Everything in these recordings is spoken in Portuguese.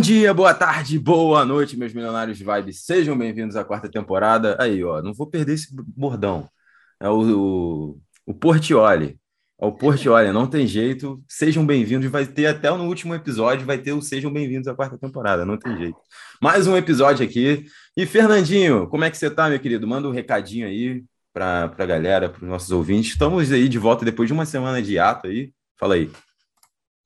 Bom dia, boa tarde, boa noite, meus milionários de vibe. Sejam bem-vindos à quarta temporada. Aí, ó, não vou perder esse bordão. É o, o, o Portioli. É o Portioli, não tem jeito. Sejam bem-vindos. Vai ter até no último episódio, vai ter o Sejam Bem-vindos à quarta temporada, não tem jeito. Mais um episódio aqui. E Fernandinho, como é que você tá, meu querido? Manda um recadinho aí para a galera, para os nossos ouvintes. Estamos aí de volta depois de uma semana de ato aí. Fala aí.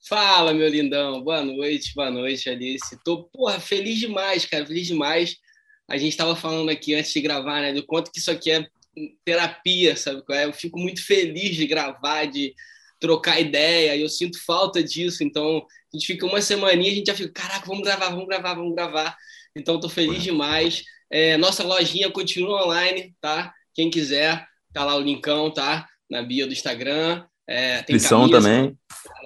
Fala, meu lindão. Boa noite, boa noite, Alice. Tô, porra, feliz demais, cara, feliz demais. A gente estava falando aqui antes de gravar, né, do quanto que isso aqui é terapia, sabe é? Eu fico muito feliz de gravar, de trocar ideia, e eu sinto falta disso. Então, a gente fica uma semaninha, a gente já fica, caraca, vamos gravar, vamos gravar, vamos gravar. Então, tô feliz demais. É, nossa lojinha continua online, tá? Quem quiser, tá lá o linkão, tá? Na bio do Instagram. É, tem camisa, também.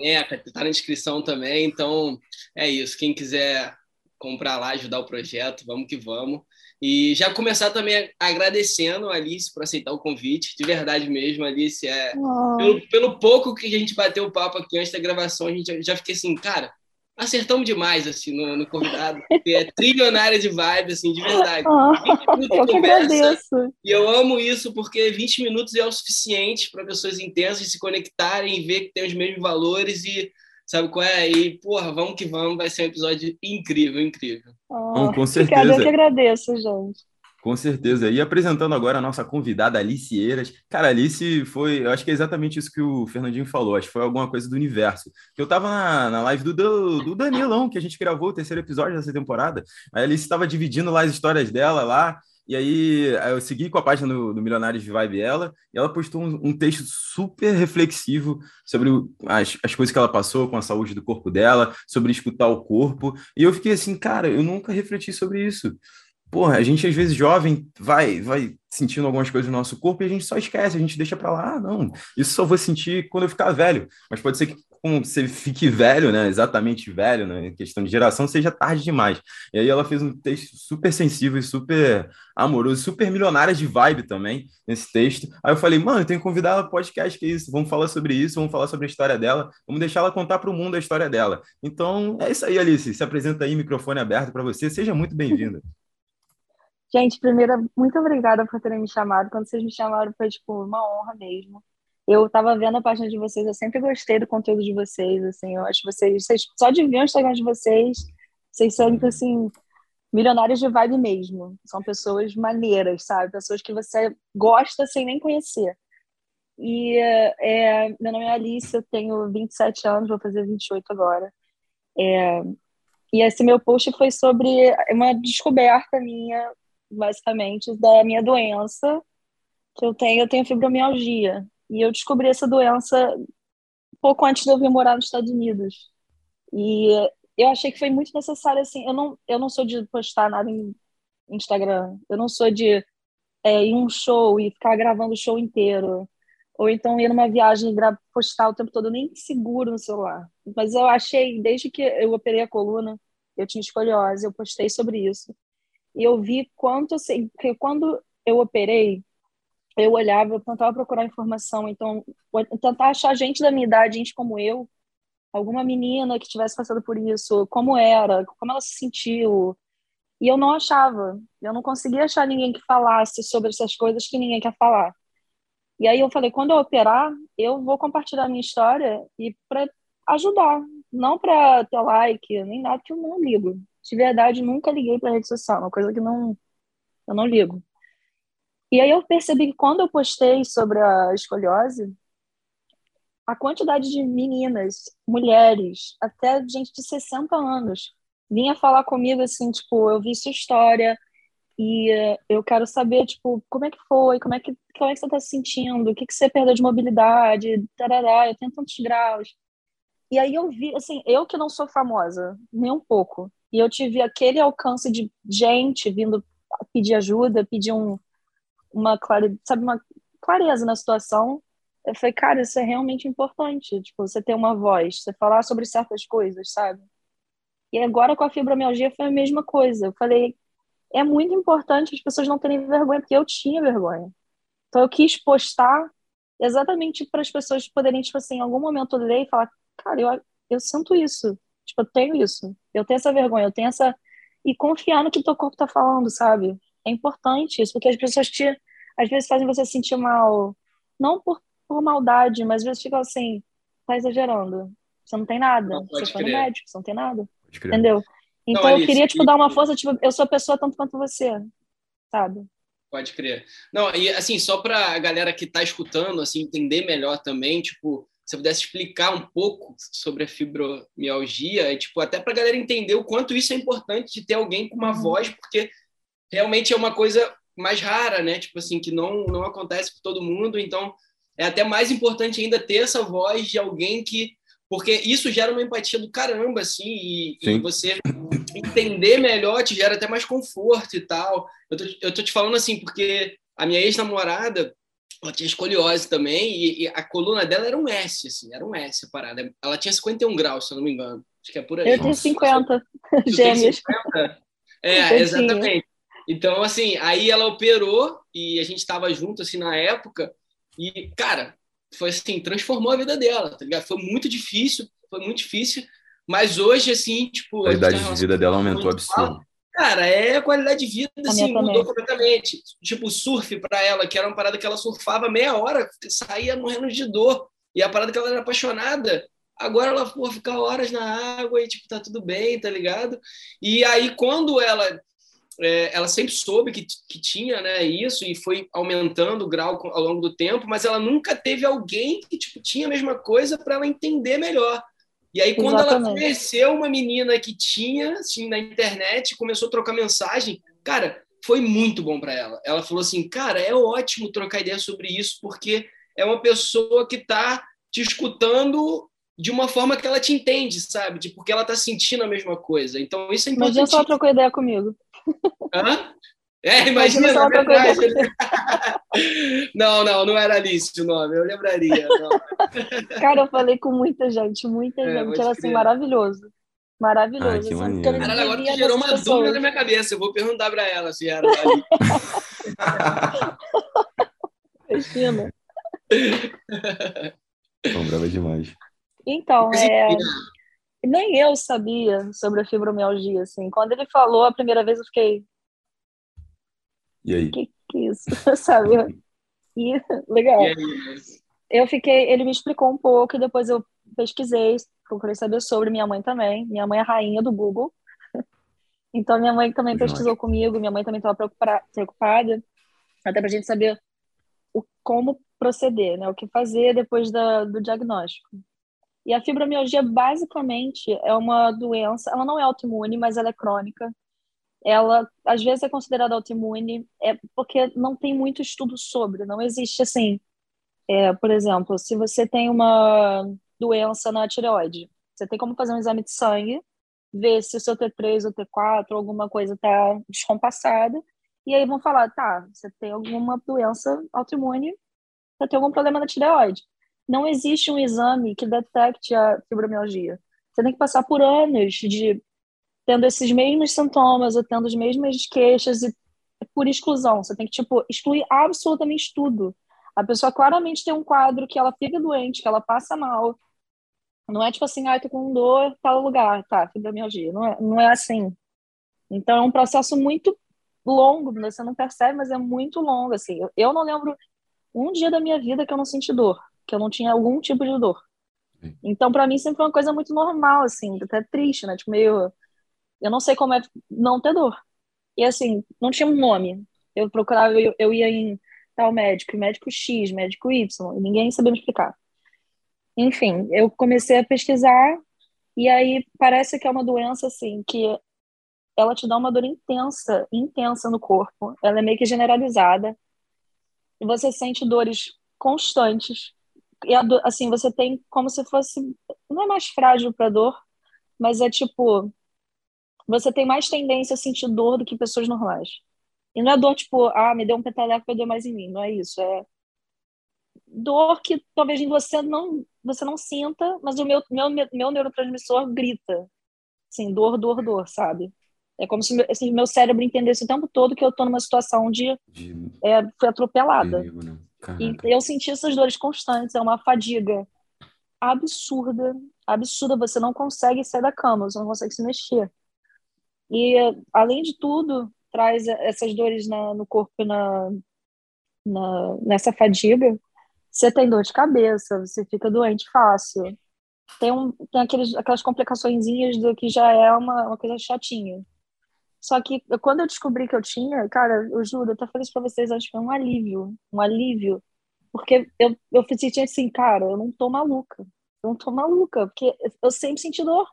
É, tá na descrição também. Então, é isso. Quem quiser comprar lá, ajudar o projeto, vamos que vamos. E já começar também agradecendo a Alice por aceitar o convite, de verdade mesmo, Alice. É, oh. pelo, pelo pouco que a gente bateu o papo aqui antes da gravação, a gente já fiquei assim, cara, acertamos demais assim no, no convidado. É trilionária de vibe, assim, de verdade. Oh, eu que agradeço. E eu amo isso porque 20 minutos é o suficiente para pessoas intensas se conectarem e ver que tem os mesmos valores e sabe qual é? E, porra, vamos que vamos, vai ser um episódio incrível, incrível. Oh, com certeza. Eu que agradeço, gente. Com certeza. E apresentando agora a nossa convidada, Alice Eiras. Cara, Alice foi, eu acho que é exatamente isso que o Fernandinho falou, acho que foi alguma coisa do universo. Eu tava na, na live do, do Danilão, que a gente gravou o terceiro episódio dessa temporada. A Alice estava dividindo lá as histórias dela lá, e aí eu segui com a página do, do Milionários de Vibe ela, e ela postou um, um texto super reflexivo sobre as, as coisas que ela passou com a saúde do corpo dela, sobre escutar o corpo. E eu fiquei assim, cara, eu nunca refleti sobre isso porra, a gente às vezes jovem vai vai sentindo algumas coisas no nosso corpo e a gente só esquece, a gente deixa para lá, ah, não, isso só vou sentir quando eu ficar velho. Mas pode ser que quando você fique velho, né, exatamente velho, né, em questão de geração, seja tarde demais. E aí ela fez um texto super sensível e super amoroso, super milionária de vibe também nesse texto. Aí eu falei, mano, eu tenho que convidar ela para podcast, que é isso, vamos falar sobre isso, vamos falar sobre a história dela, vamos deixar ela contar para o mundo a história dela. Então, é isso aí, Alice, se apresenta aí, microfone aberto para você, seja muito bem-vinda. Gente, primeiro, muito obrigada por terem me chamado. Quando vocês me chamaram, foi tipo uma honra mesmo. Eu estava vendo a página de vocês, eu sempre gostei do conteúdo de vocês, assim, eu acho vocês, vocês só de ver o Instagram de vocês, vocês são, assim, milionários de vibe mesmo. São pessoas maneiras, sabe? Pessoas que você gosta sem nem conhecer. E é, meu nome é Alice, eu tenho 27 anos, vou fazer 28 agora. É, e esse meu post foi sobre uma descoberta minha basicamente, da minha doença que eu tenho. Eu tenho fibromialgia. E eu descobri essa doença pouco antes de eu vir morar nos Estados Unidos. E eu achei que foi muito necessário, assim, eu não, eu não sou de postar nada em Instagram, eu não sou de é, ir um show e ficar gravando o show inteiro, ou então ir numa viagem e postar o tempo todo, nem seguro no celular. Mas eu achei, desde que eu operei a coluna, eu tinha escoliose, eu postei sobre isso. E eu vi quanto, assim, que quando eu operei, eu olhava, eu tentava procurar informação, então, tentar achar gente da minha idade, gente como eu, alguma menina que tivesse passado por isso, como era, como ela se sentiu. E eu não achava, eu não conseguia achar ninguém que falasse sobre essas coisas que ninguém quer falar. E aí eu falei, quando eu operar, eu vou compartilhar a minha história e para ajudar, não para ter like, nem nada que eu não ligo de verdade, nunca liguei para rede social, uma coisa que não eu não ligo. E aí eu percebi que quando eu postei sobre a escoliose, a quantidade de meninas, mulheres, até gente de 60 anos, vinha falar comigo assim, tipo, eu vi sua história e eu quero saber, tipo, como é que foi, como é que, como é que você está se sentindo, o que, que você perdeu de mobilidade, tarará, eu tenho tantos graus. E aí eu vi, assim, eu que não sou famosa, nem um pouco, e eu tive aquele alcance de gente vindo pedir ajuda, pedir um, uma, clare, sabe, uma clareza na situação. Eu falei, cara, isso é realmente importante. Tipo, você ter uma voz, você falar sobre certas coisas, sabe? E agora com a fibromialgia foi a mesma coisa. Eu falei, é muito importante as pessoas não terem vergonha, porque eu tinha vergonha. Então eu quis postar exatamente para as pessoas poderem, tipo assim, em algum momento ler e falar, cara, eu, eu sinto isso. Tipo, eu tenho isso. Eu tenho essa vergonha, eu tenho essa. E confiar no que teu corpo tá falando, sabe? É importante isso, porque as pessoas te. Às vezes fazem você sentir mal. Não por, por maldade, mas às vezes fica assim, tá exagerando. Você não tem nada. Não você foi no médico, você não tem nada. Entendeu? Então não, Alice, eu queria, tipo, e... dar uma força, tipo, eu sou a pessoa tanto quanto você, sabe? Pode crer. Não, e assim, só para a galera que está escutando, assim, entender melhor também, tipo, se eu pudesse explicar um pouco sobre a fibromialgia, tipo, até para a galera entender o quanto isso é importante de ter alguém com uma uhum. voz, porque realmente é uma coisa mais rara, né? Tipo assim, que não, não acontece com todo mundo, então é até mais importante ainda ter essa voz de alguém que porque isso gera uma empatia do caramba, assim, e, e, você entender melhor te gera até mais conforto e tal. Eu tô, eu tô te falando assim, porque a minha ex-namorada, ela tinha escoliose também, e, e, a coluna dela era um S, assim, era um S a parada. Ela tinha 51 graus, se eu não me engano. Acho que é por aí. Eu tenho 50, gêmeos. 50? É, exatamente. Então, assim, aí ela operou e a gente estava junto, assim, na época, e, cara, foi assim, transformou a vida dela, tá ligado? Foi muito difícil, foi muito difícil, mas hoje, assim, tipo. A qualidade de vida dela aumentou absurdo. Cara, é a qualidade de vida, assim, mudou completamente. Tipo, surf para ela, que era uma parada que ela surfava meia hora, saía morrendo de dor. E a parada que ela era apaixonada, agora ela, pô, fica horas na água e, tipo, tá tudo bem, tá ligado? E aí, quando ela é, ela sempre soube que, que tinha né, isso e foi aumentando o grau ao longo do tempo, mas ela nunca teve alguém que tipo, tinha a mesma coisa para ela entender melhor. E aí, quando Exatamente. ela conheceu uma menina que tinha, assim, na internet, começou a trocar mensagem, cara, foi muito bom para ela. Ela falou assim, cara, é ótimo trocar ideia sobre isso, porque é uma pessoa que está te escutando de uma forma que ela te entende, sabe? De porque ela está sentindo a mesma coisa. Então, isso é importante. Imagina se ela trocou ideia comigo. Hã? É, imagina, imagina verdade. não, não, não era Alice o nome, eu lembraria. Não. Cara, eu falei com muita gente, muita é, gente, era assim, maravilhoso. Maravilhoso. Ah, que. Cara, agora tu gerou uma pessoas. dúvida na minha cabeça, eu vou perguntar para ela se era ali. Cristina. Bom, brava demais. Então, é nem eu sabia sobre a fibromialgia, assim. Quando ele falou a primeira vez, eu fiquei. E aí? Que que é isso? Sabe? E, legal. E eu fiquei, ele me explicou um pouco e depois eu pesquisei, procurei saber sobre minha mãe também. Minha mãe é rainha do Google. Então minha mãe também pesquisou comigo, minha mãe também estava preocupada, até para a gente saber o, como proceder, né? O que fazer depois da, do diagnóstico. E a fibromialgia, basicamente, é uma doença, ela não é autoimune, mas ela é crônica. Ela, às vezes, é considerada autoimune é porque não tem muito estudo sobre, não existe, assim, é, por exemplo, se você tem uma doença na tireoide, você tem como fazer um exame de sangue, ver se o seu T3 ou T4, alguma coisa está descompassada, e aí vão falar, tá, você tem alguma doença autoimune, você tem algum problema na tireoide não existe um exame que detecte a fibromialgia. Você tem que passar por anos de tendo esses mesmos sintomas ou tendo as mesmas queixas e por exclusão. Você tem que tipo excluir absolutamente tudo. A pessoa claramente tem um quadro que ela fica doente, que ela passa mal. Não é tipo assim, ah, tô com dor, tal lugar, tá, fibromialgia. Não é, não é assim. Então é um processo muito longo, você não percebe, mas é muito longo, assim. Eu, eu não lembro um dia da minha vida que eu não senti dor que eu não tinha algum tipo de dor. Então, para mim, sempre foi uma coisa muito normal, assim, até triste, né? Tipo, meio. Eu não sei como é não ter dor. E, assim, não tinha um nome. Eu procurava, eu, eu ia em tal médico, médico X, médico Y, e ninguém sabia me explicar. Enfim, eu comecei a pesquisar, e aí parece que é uma doença, assim, que ela te dá uma dor intensa, intensa no corpo. Ela é meio que generalizada. E você sente dores constantes e assim, você tem como se fosse. Não é mais frágil para dor, mas é tipo. Você tem mais tendência a sentir dor do que pessoas normais. E não é dor tipo, ah, me deu um peteleco, vai doer mais em mim. Não é isso. É dor que talvez em você não, você não sinta, mas o meu, meu, meu neurotransmissor grita. Assim, dor, dor, dor, sabe? É como se assim, meu cérebro entendesse o tempo todo que eu estou numa situação de, de... É, fui atropelada. Perigo, né? E eu senti essas dores constantes, é uma fadiga. absurda, absurda. Você não consegue sair da cama, você não consegue se mexer. E, além de tudo, traz essas dores na, no corpo na, na, nessa fadiga. Você tem dor de cabeça, você fica doente fácil. Tem, um, tem aqueles, aquelas complicações do que já é uma, uma coisa chatinha. Só que quando eu descobri que eu tinha, cara, eu juro, eu tô falando isso pra vocês, que é um alívio, um alívio. Porque eu, eu senti assim, cara, eu não tô maluca. Eu não tô maluca, porque eu sempre senti dor.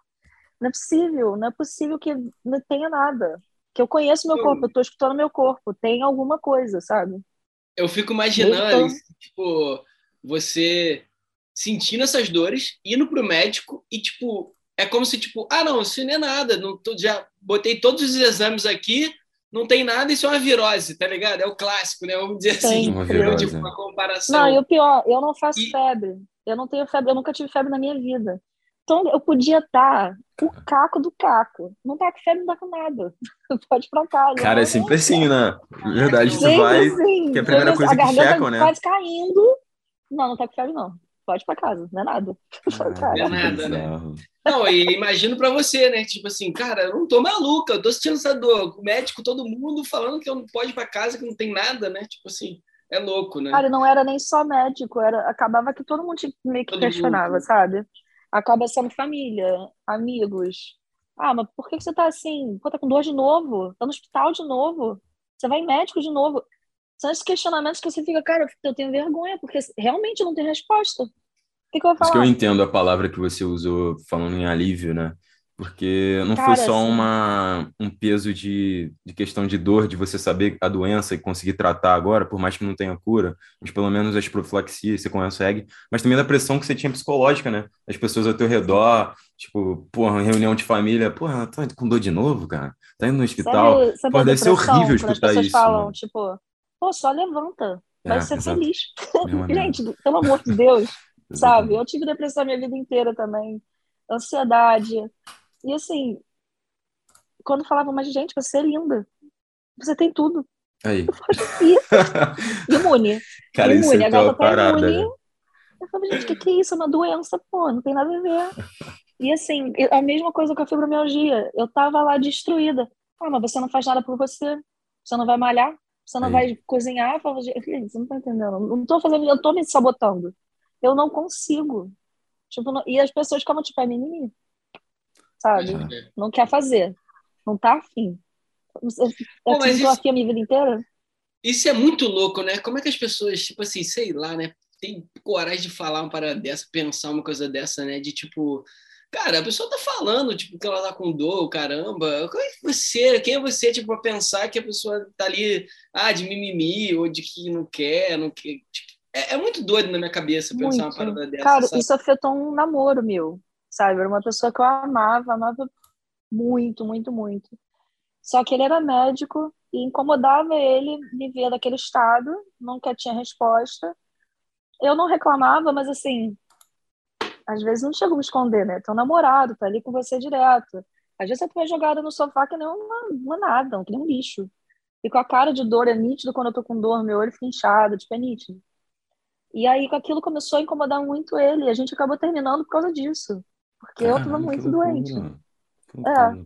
Não é possível, não é possível que não tenha nada. Que eu conheço meu corpo, eu tô escutando meu corpo, tem alguma coisa, sabe? Eu fico imaginando, tipo, você sentindo essas dores, indo pro médico e, tipo, é como se, tipo, ah, não, isso não é nada, não tô, já botei todos os exames aqui, não tem nada, isso é uma virose, tá ligado? É o clássico, né? Vamos dizer assim, uma, virose, tipo, uma comparação. Não, e o pior, eu não faço e... febre. Eu não tenho febre, eu nunca tive febre na minha vida. Então eu podia estar o caco do caco. Não tá com febre, não tá com nada. Pode ir pra casa. Cara, é sempre assim, né? Verdade, você vai. Assim, que é a primeira coisa a que checam, né? quase caindo. Não, não tá com febre, não. Pode ir pra casa, não é nada. Ah, não é nada, né? Não, e imagino para você, né? Tipo assim, cara, eu não tô maluca, eu tô sentindo essa dor. O médico, todo mundo falando que eu não pode ir para casa, que não tem nada, né? Tipo assim, é louco, né? Cara, não era nem só médico, era acabava que todo mundo meio que todo questionava, mundo. sabe? Acaba sendo família, amigos. Ah, mas por que você tá assim? Pô, tá com dor de novo? Tá no hospital de novo? Você vai em médico de novo? São esses questionamentos que você fica, cara, eu tenho vergonha, porque realmente não tem resposta que, que eu vou falar? Isso que eu entendo a palavra que você usou falando em alívio, né? Porque não Cara, foi só assim... uma, um peso de, de questão de dor, de você saber a doença e conseguir tratar agora, por mais que não tenha cura, mas pelo menos as profilaxias você consegue, mas também da pressão que você tinha psicológica, né? As pessoas ao teu redor, tipo, porra, reunião de família, porra, tá com dor de novo, cara? Tá indo no hospital. Sabe, sabe deve ser horrível escutar as isso. falam, mano. tipo, pô, só levanta, vai é, ser exato. feliz. Gente, pelo amor de Deus sabe? Eu tive depressão a minha vida inteira também, ansiedade. E assim, quando falavam, mas gente, você é linda, você tem tudo. Aí. imune. Cara, imune. É a gata tá imune. Né? Eu falei, gente, o que, que é isso? É uma doença, pô, não tem nada a ver. E assim, a mesma coisa com a fibromialgia. Eu tava lá destruída. Ah, mas você não faz nada por você. Você não vai malhar. Você não Aí. vai cozinhar. Eu falei, gente, você não tá entendendo. Não tô fazendo, eu tô me sabotando eu não consigo. Tipo, não... e as pessoas ficam tipo, é mimimi. Sabe? É. Não quer fazer. Não tá afim. Eu, Pô, mas isso... afim a minha vida inteira. Isso é muito louco, né? Como é que as pessoas, tipo assim, sei lá, né? Tem coragem de falar uma parada dessa, pensar uma coisa dessa, né? De tipo, cara, a pessoa tá falando, tipo, que ela tá com dor, caramba. Quem é você? Quem é você, tipo, pra pensar que a pessoa tá ali, ah, de mimimi, ou de que não quer, não quer. Tipo, é, é, muito doido na minha cabeça pensar muito. uma parada dessa. Cara, sabe? isso afetou um namoro meu, sabe? Era uma pessoa que eu amava, amava muito, muito, muito. Só que ele era médico e incomodava ele me ver daquele estado, nunca tinha resposta. Eu não reclamava, mas assim, às vezes não chega a me esconder, né? Teu namorado tá ali com você direto. Às vezes você tá jogada no sofá que nem uma, uma nada, que nem um lixo. E com a cara de dor, é nítido quando eu tô com dor, meu olho fica inchado, tipo, é nítido. E aí aquilo começou a incomodar muito ele, e a gente acabou terminando por causa disso. Porque Caramba, eu estava muito doente. É.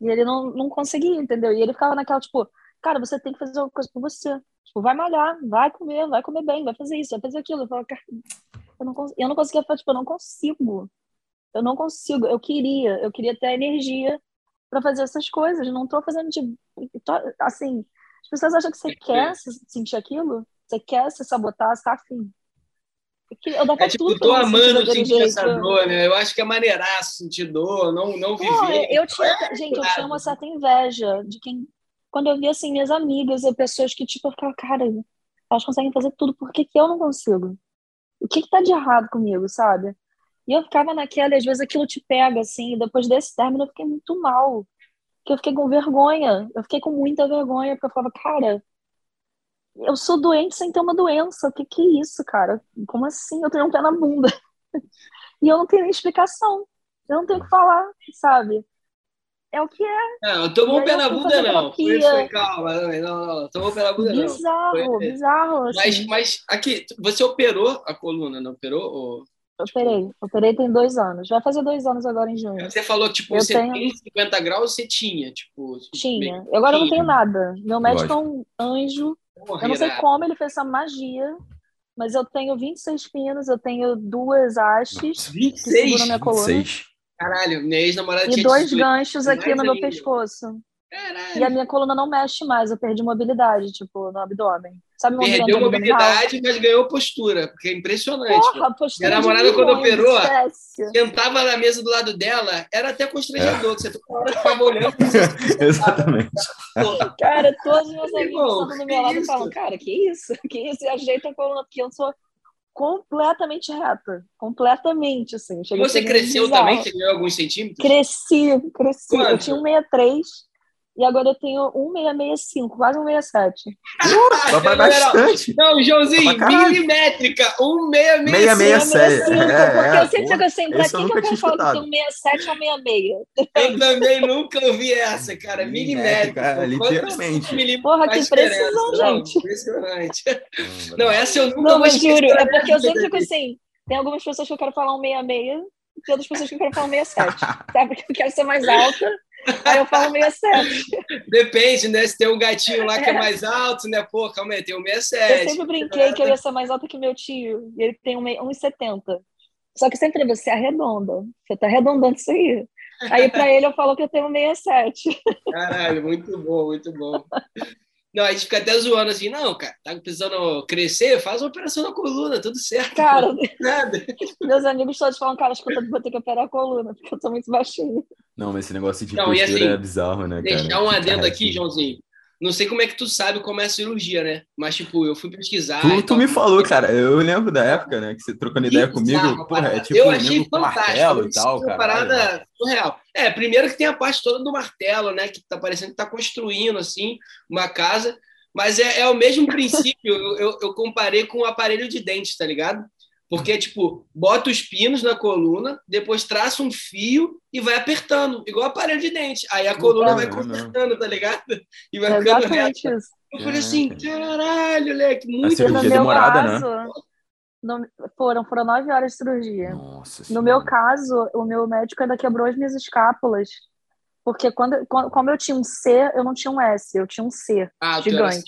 E ele não, não conseguia, entendeu? E ele ficava naquela, tipo, cara, você tem que fazer uma coisa por você. Tipo, vai malhar, vai comer, vai comer bem, vai fazer isso, vai fazer aquilo. Eu, falava, cara, eu, não, cons... eu não conseguia falar, tipo, eu não consigo. Eu não consigo. Eu queria, eu queria ter energia para fazer essas coisas. Não tô fazendo, tipo, assim, as pessoas acham que você quer sentir aquilo, você quer se sabotar, você tá afim. Eu dava é tipo, tudo tô amando sentir essa dor, né? Eu acho que é maneiraço sentir dor, não, não viver. Não, eu tinha, é, gente, eu tinha uma certa inveja de quem. Quando eu via assim, minhas amigas e pessoas que, tipo, eu ficava, cara, elas conseguem fazer tudo, por que, que eu não consigo? O que, que tá de errado comigo, sabe? E eu ficava naquela, e às vezes aquilo te pega, assim, e depois desse término eu fiquei muito mal. Porque eu fiquei com vergonha, eu fiquei com muita vergonha, porque eu falava, cara, eu sou doente sem ter uma doença. O que, que é isso, cara? Como assim? Eu tenho um pé na bunda. e eu não tenho nem explicação. Eu não tenho o que falar, sabe? É o que é. Não, tomou um pé na bunda, não. Foi, foi, calma, não, não, não. Tomou um pé na bunda, bizarro, não. Bizarro, bizarro. Mas, assim. mas aqui, você operou a coluna, não operou? Ou... Operei. Operei tem dois anos. Vai fazer dois anos agora em junho. Você falou, tipo, Eu você tenho- tem 50 graus, você tinha, tipo... Tinha. Eu agora não Tinha. tenho nada. Meu médico Lógico. é um anjo. Porra, Eu não sei irado. como ele fez essa magia, mas eu tenho 26 pinos, eu tenho duas hastes que 26? seguram minha coluna. Seis. Caralho, minha ex-namorada E dois 18. ganchos aqui no meu pescoço. Caralho. E a minha coluna não mexe mais, eu perdi mobilidade, tipo, no abdômen. Sabe Perdeu mobilidade, mas ganhou postura, porque é impressionante. Porra, postura Minha namorada, quando operou, esquece. Sentava na mesa do lado dela, era até constrangedor, que você toda hora ficava olhando. Exatamente. Cara, todos os meus amigos sentam do meu lado e falam, cara, que isso? Que isso? E ajeita a coluna, porque eu sou completamente reta. Completamente, assim. E você cresceu também? Você ganhou alguns centímetros? Cresci, cresci. Eu Quanto? tinha um 63 e agora eu tenho um 665, quase um 67. Só vai Não, não, não. bastante. Não, Joãozinho, milimétrica, um meia Meia, meia, sete. 65, É, porque é, eu sempre fico assim, pra que, que eu tinha falo que escutado. tem um 67 ou 66? Eu também nunca ouvi essa, cara. Milimétrica. Milimétrica, Quantos literalmente. Porra, que precisão, Não, gente. Impressionante. Não, essa eu nunca Não, vou mas juro, é minha porque eu sempre fico assim, tem algumas pessoas que eu quero falar um 66 e outras pessoas que eu quero falar um 67. Sabe? Porque eu quero ser mais alta, aí eu falo 67. Depende, né? Se tem um gatinho lá que é mais alto, né? Pô, calma aí, tem um Eu 67. sempre brinquei que eu ia ser mais alta que meu tio, e ele tem um me- 1,70. Só que sempre você arredonda. Você tá arredondando isso aí. Aí pra ele eu falo que eu tenho um 67. Caralho, muito bom, muito bom. Não, a gente fica até zoando assim, não, cara, tá precisando crescer, faz uma operação na coluna, tudo certo. Cara, Nada. meus amigos todos falam, cara, escuta, vou ter que operar a coluna, porque eu tô muito baixinha. Não, mas esse negócio de Não, postura assim, é bizarro, né, cara? Deixar um adendo aqui. Joãozinho. Não sei como é que tu sabe como é a cirurgia, né? Mas, tipo, eu fui pesquisar. Tu, tu me falou, cara. Eu lembro da época, né? Que você trocando ideia Bizarro, comigo. Porra, é tipo eu um achei fantástico. e tal, uma cara. parada surreal. É, primeiro que tem a parte toda do martelo, né? Que tá parecendo que tá construindo, assim, uma casa. Mas é, é o mesmo princípio. eu, eu, eu comparei com o aparelho de dente, tá ligado? Porque, tipo, bota os pinos na coluna, depois traça um fio e vai apertando, igual aparelho de dente. Aí a coluna É, vai é consertando, tá ligado? E vai É ficando reta. exatamente isso. Eu falei assim, Caraca. caralho, moleque, muito A cirurgia no é meu demorada, né? caso, no- foram, foram nove horas de cirurgia. Nossa No senhora. meu caso, o meu médico ainda quebrou as minhas escápulas. Porque quando, quando- como eu tinha um C, eu não tinha um S, eu tinha um C. Ah, Gigante. assim.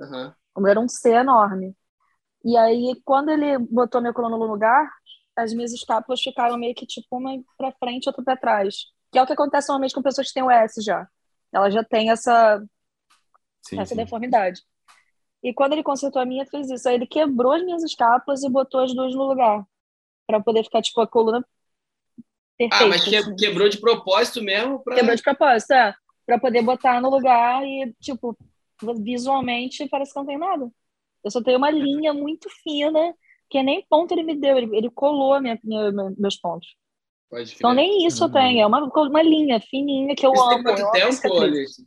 Aham. O meu era um C enorme. E aí, quando ele botou minha coluna no lugar, as minhas escápulas ficaram meio que tipo uma pra frente e outra pra trás. Que é o que acontece normalmente com pessoas que têm o S já. Ela já tem essa, Sim, essa sim. deformidade. E quando ele consertou a minha, fez isso. Aí ele quebrou as minhas escápulas e botou as duas no lugar. Pra poder ficar, tipo, a coluna perfeita. Ah, mas que- assim. quebrou de propósito mesmo pra... Quebrou de propósito, é. Pra poder botar no lugar e, tipo, visualmente parece que não tem nada. Eu só tenho uma linha muito fina, que nem ponto ele me deu, ele, ele colou a minha, minha- meus pontos. Pode Então nem isso eu Hum. tenho, é uma, uma linha fininha que eu Isso tem amo. quanto eu amo essa tempo. Alice?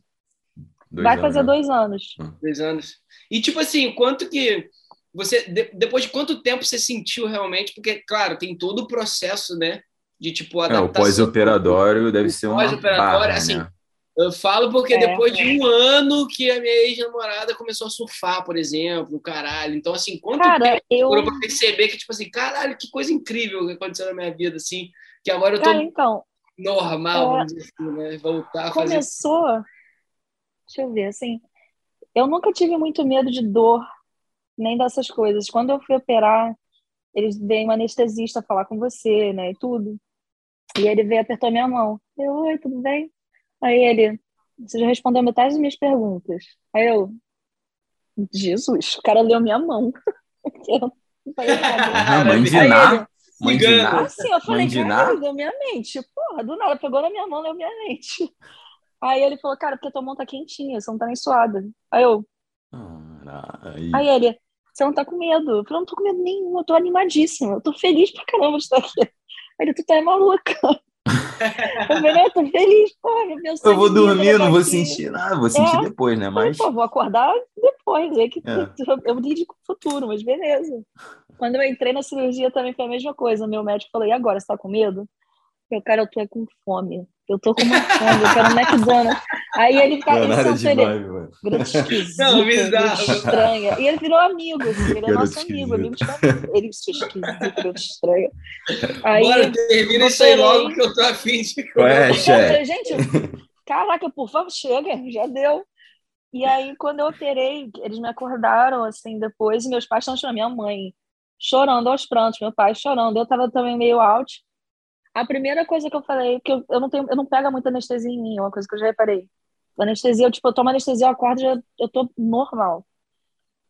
Vai anos, fazer né? dois anos. Dois anos. E, tipo assim, quanto que... Você, de- depois de quanto tempo você sentiu realmente? Porque, claro, tem todo o processo, né? De, tipo, É, adaptação. o pós-operatório deve ser uma pós-operatório, assim, né? Eu falo porque É. depois de um ano que a minha ex-namorada começou a surfar, por exemplo, caralho. Então, assim, quanto Cara, tempo eu. pra perceber que, tipo assim, caralho, que coisa incrível que aconteceu na minha vida, assim, que agora eu tô Cara, então, normal, é, vamos dizer assim, né? Voltar a fazer. começou. Deixa eu ver, assim. Eu nunca tive muito medo de dor, nem dessas coisas. Quando eu fui operar, eles veio um anestesista falar com você, né, e tudo. E ele veio e apertou minha mão. Eu, oi, tudo bem? Aí ele, você já respondeu metade das minhas perguntas. Aí eu, Jesus, o cara leu minha mão. Eu falei nada. Ah, mãe de Aí Ná. ele, Mãe de. Ná. Assim, eu falei, cara, deu minha mente. Porra, do nada, pegou na minha mão, leu minha mente. Aí ele falou, cara, porque tua mão tá quentinha, você não tá nem suada. Aí eu, Caralho. aí ele, você não tá com medo? Eu falei, não tô com medo nenhum, eu tô animadíssima, eu tô feliz pra caramba de estar aqui. Aí ele, tu tá é maluca. Eu tô feliz, porra, meu Eu vou dormir, eu não vou sentir nada, vou sentir É. depois, né? Mas. pô, vou acordar depois, aí que É. eu lido com o futuro, mas beleza. Quando eu entrei na cirurgia também foi a mesma coisa. Meu médico falou, e agora, você tá com medo? Eu, cara, eu tô é com fome. Eu tô com uma fome, eu quero um McDonald's. Aí ele ficava ele ele, garota esquisita, não, garota estranha. E ele virou amigo, assim, ele é nosso amigo, amigo de família. Ele esquisito, garota estranha. Aí, Bora, termina isso aí logo que eu tô afim de comer. Eu falei, gente, caraca, por favor, chega, já deu. E aí, quando eu operei, eles me acordaram, assim, depois, e meus pais estão chorando, minha mãe chorando aos prantos, meu pai chorando, eu tava também meio out. A primeira coisa que eu falei, que eu, eu não tenho, eu não pego muita anestesia em mim, é uma coisa que eu já reparei. Anestesia, eu, tipo, eu tomo anestesia, eu acordo, já, eu tô normal.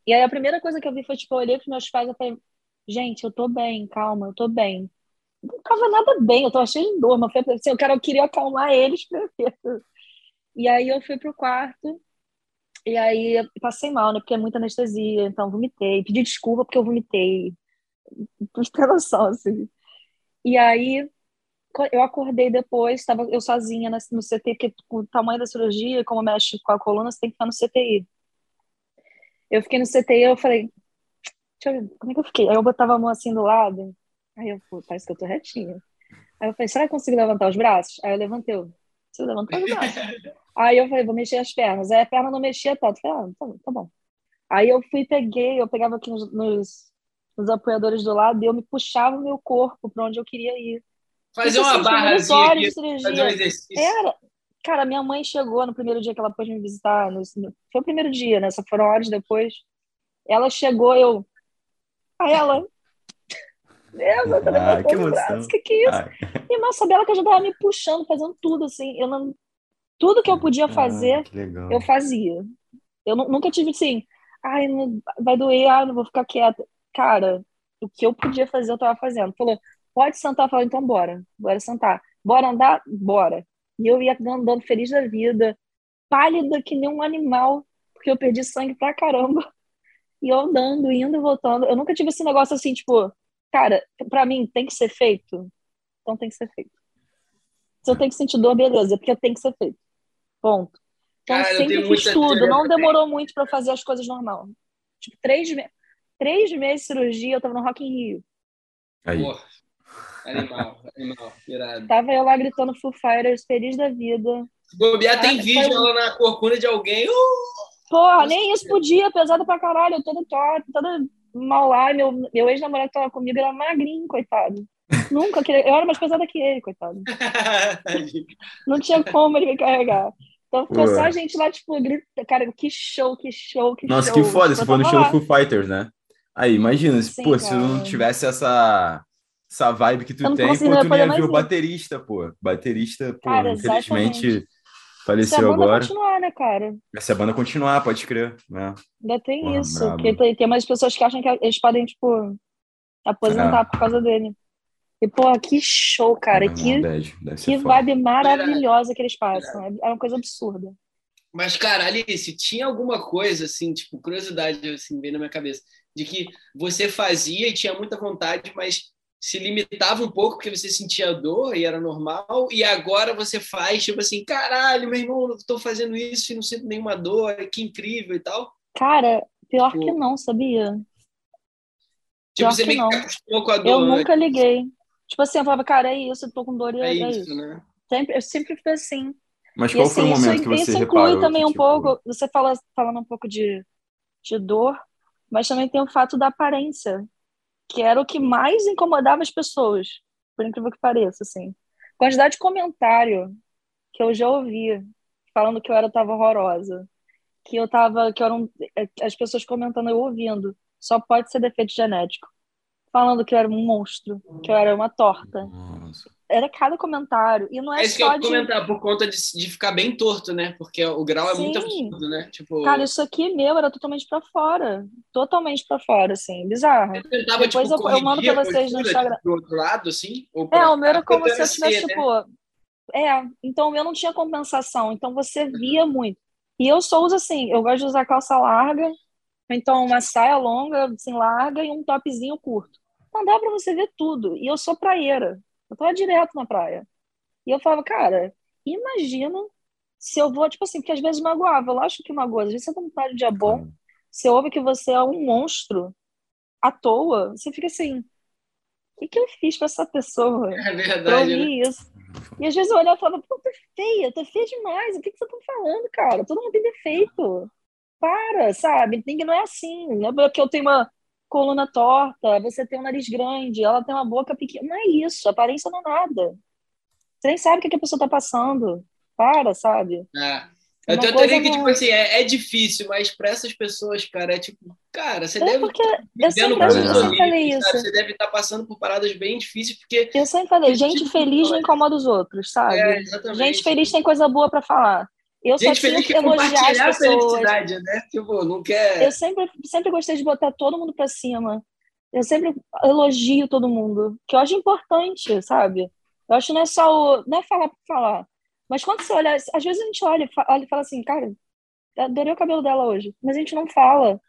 E aí a primeira coisa que eu vi foi, tipo, eu olhei pros meus pais e falei, gente, eu tô bem, calma, eu tô bem. Não tava nada bem, eu tava cheio de dor, mas foi assim, eu, quero, eu queria acalmar eles primeiro. E aí eu fui pro quarto, e aí passei mal, né, porque é muita anestesia, então vomitei, pedi desculpa porque eu vomitei, pra ter noção, assim. E aí eu acordei depois, estava eu sozinha no CT, porque o tamanho da cirurgia, como mexe com a coluna, você tem que ficar no CTI. Eu fiquei no CTI, eu falei, deixa eu ver, como é que eu fiquei? Aí eu botava a mão assim do lado, aí eu, pô, parece que eu tô retinha. Aí eu falei, será que eu consigo levantar os braços? Aí eu levantei, preciso levantar os braços. aí eu falei, vou mexer as pernas. Aí a perna não mexia tanto. Eu falei, ah, tá, tá bom. Aí eu fui, peguei, eu pegava aqui nos, nos, nos apoiadores do lado e eu me puxava o meu corpo para onde eu queria ir. Fazer uma barra aqui, fazer um exercício. Era. Cara, minha mãe chegou no primeiro dia que ela pôde me visitar. No, foi o primeiro dia, né? Só foram horas depois. Ela chegou, eu. A ela. Ela, ah, que emoção. que que é isso? Ai. E nossa, Bela que já tava me puxando, fazendo tudo, assim. Eu não... Tudo que eu podia fazer, ah, eu fazia. Eu nunca tive assim, ai, não, vai doer, ai, não vou ficar quieta. Cara, o que eu podia fazer, eu tava fazendo. Falou, Pode sentar, falou, então bora, bora sentar. Bora andar? Bora. E eu ia andando feliz da vida, pálida que nem um animal, porque eu perdi sangue pra caramba. E eu andando, indo e voltando. Eu nunca tive esse negócio assim, tipo, cara, pra mim tem que ser feito. Então tem que ser feito. Se eu tenho que sentir dor, beleza, porque tem que ser feito. Ponto. Então cara, sempre fiz tudo. Não demorou muito para fazer as coisas normal. Tipo, três, me... três meses de cirurgia, eu tava no Rock in Rio. Aí. Porra. Animal, animal, irado. Tava eu lá gritando Foo Fighters, feliz da vida. Bobear tem ah, vídeo foi... ela na corcunda de alguém. Uh! Porra, nem isso podia, pesado pra caralho, todo torto, toda mal lá. Meu, meu ex-namorado que tava comigo era magrinho, coitado. Nunca queria. Eu era mais pesada que ele, coitado. Não tinha como ele me carregar. Então ficou Ué. só a gente lá, tipo, grita, cara, que show, que show, que Nossa, show. Nossa, que foda, você foi no show do Foo Fighters, né? Aí, imagina, Sim, pô, cara. se não tivesse essa essa vibe que tu tem, pô, tu não ia ver o baterista, pô. Baterista, pô, cara, infelizmente exatamente. faleceu Se a banda agora. continuar, né, cara? Se a banda continuar, pode crer. Né? Ainda tem Porra, isso, brabo. porque tem, tem umas pessoas que acham que eles podem, tipo, aposentar é. por causa dele. E, pô, que show, cara. Não, que deve, deve que vibe maravilhosa que eles passam. É uma coisa absurda. Mas, cara, Alice, tinha alguma coisa, assim, tipo, curiosidade, assim, bem na minha cabeça, de que você fazia e tinha muita vontade, mas se limitava um pouco porque você sentia dor e era normal, e agora você faz, tipo assim, caralho, meu irmão, eu tô fazendo isso e não sinto nenhuma dor, que incrível e tal? Cara, pior tipo, que não, sabia? Tipo, pior você meio que acostumou com a dor. Eu né? nunca liguei. Tipo assim, eu falava, cara, é isso, eu tô com dor e é, é isso. isso. Né? Sempre, eu sempre fui assim. Mas qual e, foi assim, o momento isso, que você isso inclui também que, um tipo... pouco, você fala, falando um pouco de, de dor, mas também tem o fato da aparência que era o que mais incomodava as pessoas, por incrível que pareça, assim. Quantidade de comentário que eu já ouvi falando que eu era tava horrorosa, que eu tava, que eu um, é, as pessoas comentando eu ouvindo, só pode ser defeito genético, falando que eu era um monstro, que eu era uma torta. Nossa era cada comentário. E não é, é isso que eu de... comentar, por conta de, de ficar bem torto, né? Porque o grau é Sim. muito absurdo, né? Tipo... Cara, isso aqui meu era totalmente para fora. Totalmente para fora, assim. Bizarro. Eu tentava, Depois tipo, eu, eu mando pra vocês no Instagram. Do outro lado, assim? É, o meu era como se eu tivesse, né? tipo. É, então o meu não tinha compensação. Então você via muito. E eu só uso assim, eu gosto de usar calça larga, então uma saia longa, assim, larga e um topzinho curto. Não dá para você ver tudo. E eu sou praieira. Eu tava direto na praia. E eu falava, cara, imagina se eu vou, tipo assim, porque às vezes magoava, eu acho que magoa, às vezes você tá no dia bom, você ouve que você é um monstro à toa, você fica assim, que, que eu fiz para essa pessoa? É verdade. Né? isso. E às vezes eu olhava e falava, pô, tá feia, tá feia demais, o que, que você tá falando, cara? Todo mundo tem defeito. Para, sabe? Que não é assim. Não é porque eu tenho uma coluna torta, você tem um nariz grande, ela tem uma boca pequena. Não é isso, aparência não é nada. Você nem sabe o que a pessoa tá passando. Para, sabe? É. Eu tenho teoria que, tipo assim, é, é difícil, mas para essas pessoas, cara, é tipo, cara, você é deve porque eu sempre, eu sempre falei isso. Você deve estar tá passando por paradas bem difíceis, porque. Eu sempre falei, gente tipo, feliz não incomoda os outros, sabe? É, gente feliz tem coisa boa para falar. Eu gente só feliz que elogiar as pessoas. né? Tipo, não quer. Eu sempre, sempre gostei de botar todo mundo para cima. Eu sempre elogio todo mundo, que eu acho importante, sabe? Eu acho que não é só o, não é falar por falar. Mas quando você olha, às vezes a gente olha, olha e fala assim, cara, adorei o cabelo dela hoje, mas a gente não fala.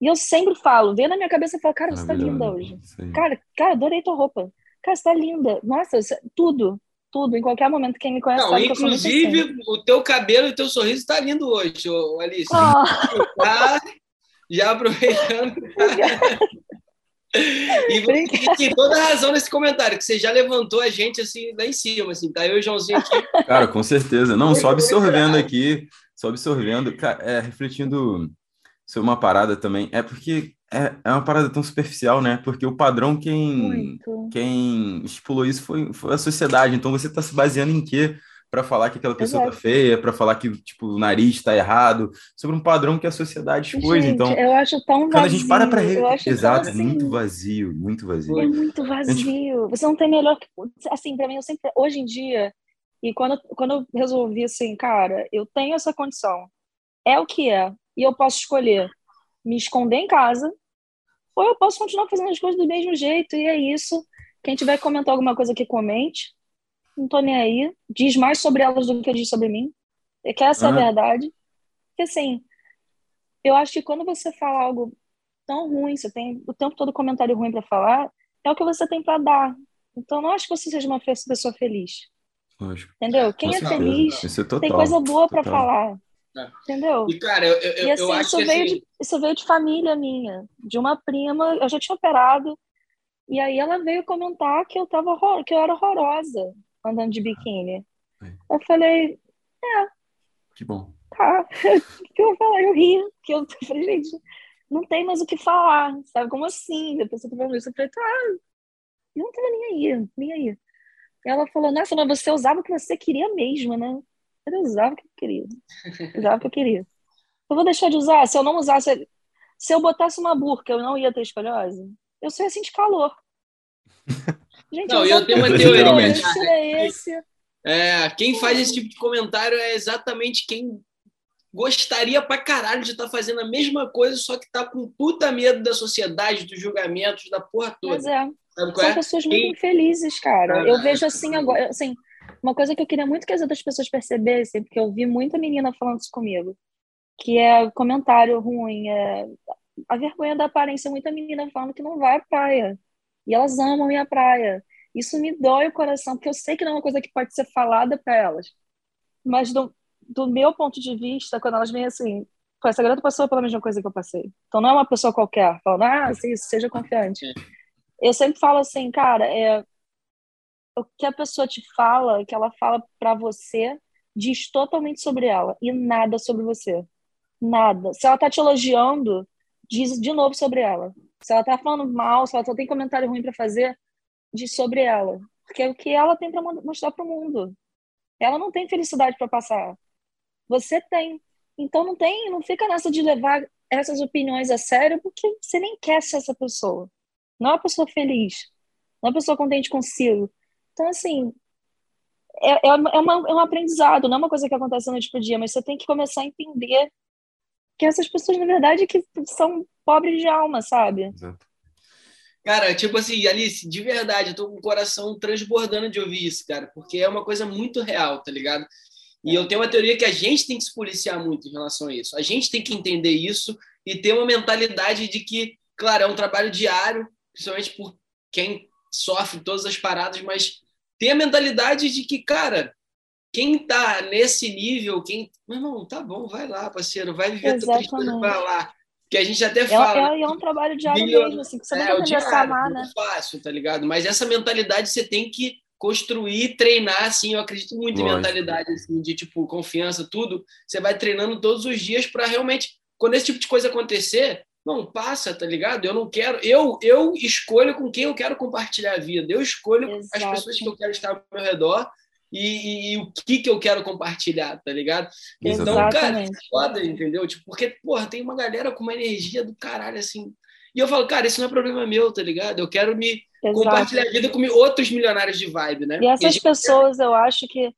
E eu sempre falo, vem na minha cabeça e falo, cara, você tá linda hoje. Sim. Cara, cara, adorei tua roupa. Cara, você tá linda. Nossa, tudo, tudo, em qualquer momento, quem me conhece não, sabe inclusive, assim. o teu cabelo e o teu sorriso tá lindo hoje, Alice. Oh. Tá, já aproveitando. E você tem toda a razão nesse comentário, que você já levantou a gente assim lá em cima, assim, tá eu e o Joãozinho aqui. Cara, com certeza. Não, só absorvendo aqui, só absorvendo, cara, é, refletindo sobre uma parada também. É porque é, é uma parada tão superficial, né? Porque o padrão quem, quem estipulou isso foi, foi a sociedade. Então você está se baseando em quê? para falar que aquela pessoa tá Exato. tá feia, para falar que tipo o nariz está errado, sobre um padrão que a sociedade expôs. Gente, então, eu acho tão vazio. Quando a gente para para re... exato, assim, muito vazio, muito vazio. É muito vazio. Gente... Você não tem melhor assim para mim eu sempre hoje em dia e quando quando eu resolvi assim, cara, eu tenho essa condição, é o que é e eu posso escolher me esconder em casa ou eu posso continuar fazendo as coisas do mesmo jeito e é isso. Quem tiver que comentar alguma coisa que comente não tô nem aí. Diz mais sobre elas do que diz sobre mim. É que essa uhum. é a verdade. Porque, assim, eu acho que quando você fala algo tão ruim, você tem o tempo todo comentário ruim para falar, é o que você tem para dar. Então, não acho que você seja uma pessoa feliz. Lógico. Entendeu? Quem é feliz é tem coisa boa para falar. É. Entendeu? E, cara, eu, eu, e, assim, eu acho isso que veio assim... de, isso veio de família minha, de uma prima. Eu já tinha operado, e aí ela veio comentar que eu, tava, que eu era horrorosa andando de biquíni. É. Eu falei, é. Que bom. Tá. que eu falei, eu ri, que eu falei, gente, não tem mais o que falar, sabe? Como assim? Depois eu isso, eu falei, tá, eu não tava nem aí, nem aí. Ela falou, nossa, mas você usava o que você queria mesmo, né? Eu usava o que eu queria. Eu usava o que eu queria. Eu vou deixar de usar? Se eu não usasse. Se eu botasse uma burca, eu não ia ter escoliose? Eu só ia sentir calor. Gente, não, eu tenho uma teoria. É, esse. é, quem faz esse tipo de comentário é exatamente quem gostaria pra caralho de estar tá fazendo a mesma coisa, só que tá com puta medo da sociedade, dos julgamentos, da porra toda. Mas é. São é? pessoas muito infelizes, cara. Ah, eu vejo assim agora, assim, uma coisa que eu queria muito que as outras pessoas percebessem, porque eu vi muita menina falando isso comigo, que é comentário ruim, é a vergonha da aparência, muita menina falando que não vai à praia e elas amam a minha praia. Isso me dói o coração, porque eu sei que não é uma coisa que pode ser falada para elas. Mas do, do meu ponto de vista, quando elas vêm assim, essa garota passou pela mesma coisa que eu passei. Então não é uma pessoa qualquer falando, ah, sim, seja confiante. Eu sempre falo assim, cara, é, o que a pessoa te fala, que ela fala para você, diz totalmente sobre ela e nada sobre você. Nada. Se ela tá te elogiando, diz de novo sobre ela. Se ela tá falando mal, se ela só tem comentário ruim para fazer, diz sobre ela. Porque é o que ela tem para mostrar para o mundo. Ela não tem felicidade para passar. Você tem. Então não tem, não fica nessa de levar essas opiniões a sério, porque você nem quer ser essa pessoa. Não é uma pessoa feliz. Não é uma pessoa contente consigo. Então, assim, é, é, uma, é, uma, é um aprendizado, não é uma coisa que acontece no noite pro dia, mas você tem que começar a entender que essas pessoas, na verdade, que são pobres de alma, sabe? Exato. Cara, tipo assim, Alice, de verdade, eu tô com o coração transbordando de ouvir isso, cara, porque é uma coisa muito real, tá ligado? E eu tenho uma teoria que a gente tem que se policiar muito em relação a isso. A gente tem que entender isso e ter uma mentalidade de que, claro, é um trabalho diário, principalmente por quem sofre todas as paradas, mas ter a mentalidade de que, cara, quem tá nesse nível, quem. Meu irmão, tá bom, vai lá, parceiro, vai viver a tua tristeza, vai lá. que a gente até fala. É, é, é um trabalho diário mesmo, assim, que você é, não aprender a amar, né? É fácil, tá ligado? Mas essa mentalidade você tem que construir, treinar, assim, eu acredito muito Lógico. em mentalidade, assim, de, tipo, confiança, tudo. Você vai treinando todos os dias para realmente, quando esse tipo de coisa acontecer, não, passa, tá ligado? Eu não quero. Eu, eu escolho com quem eu quero compartilhar a vida. Eu escolho Exato. as pessoas que eu quero estar ao meu redor e, e, e, o que, que eu quero compartilhar, tá ligado? Então, cara, é foda, entendeu? Tipo, porque, porra, tem uma galera com uma energia do caralho, assim. E eu falo, cara, isso não é problema meu, tá ligado? Eu quero me Exato. compartilhar a vida com outros milionários de vibe, né? E essas e pessoas, eu acho que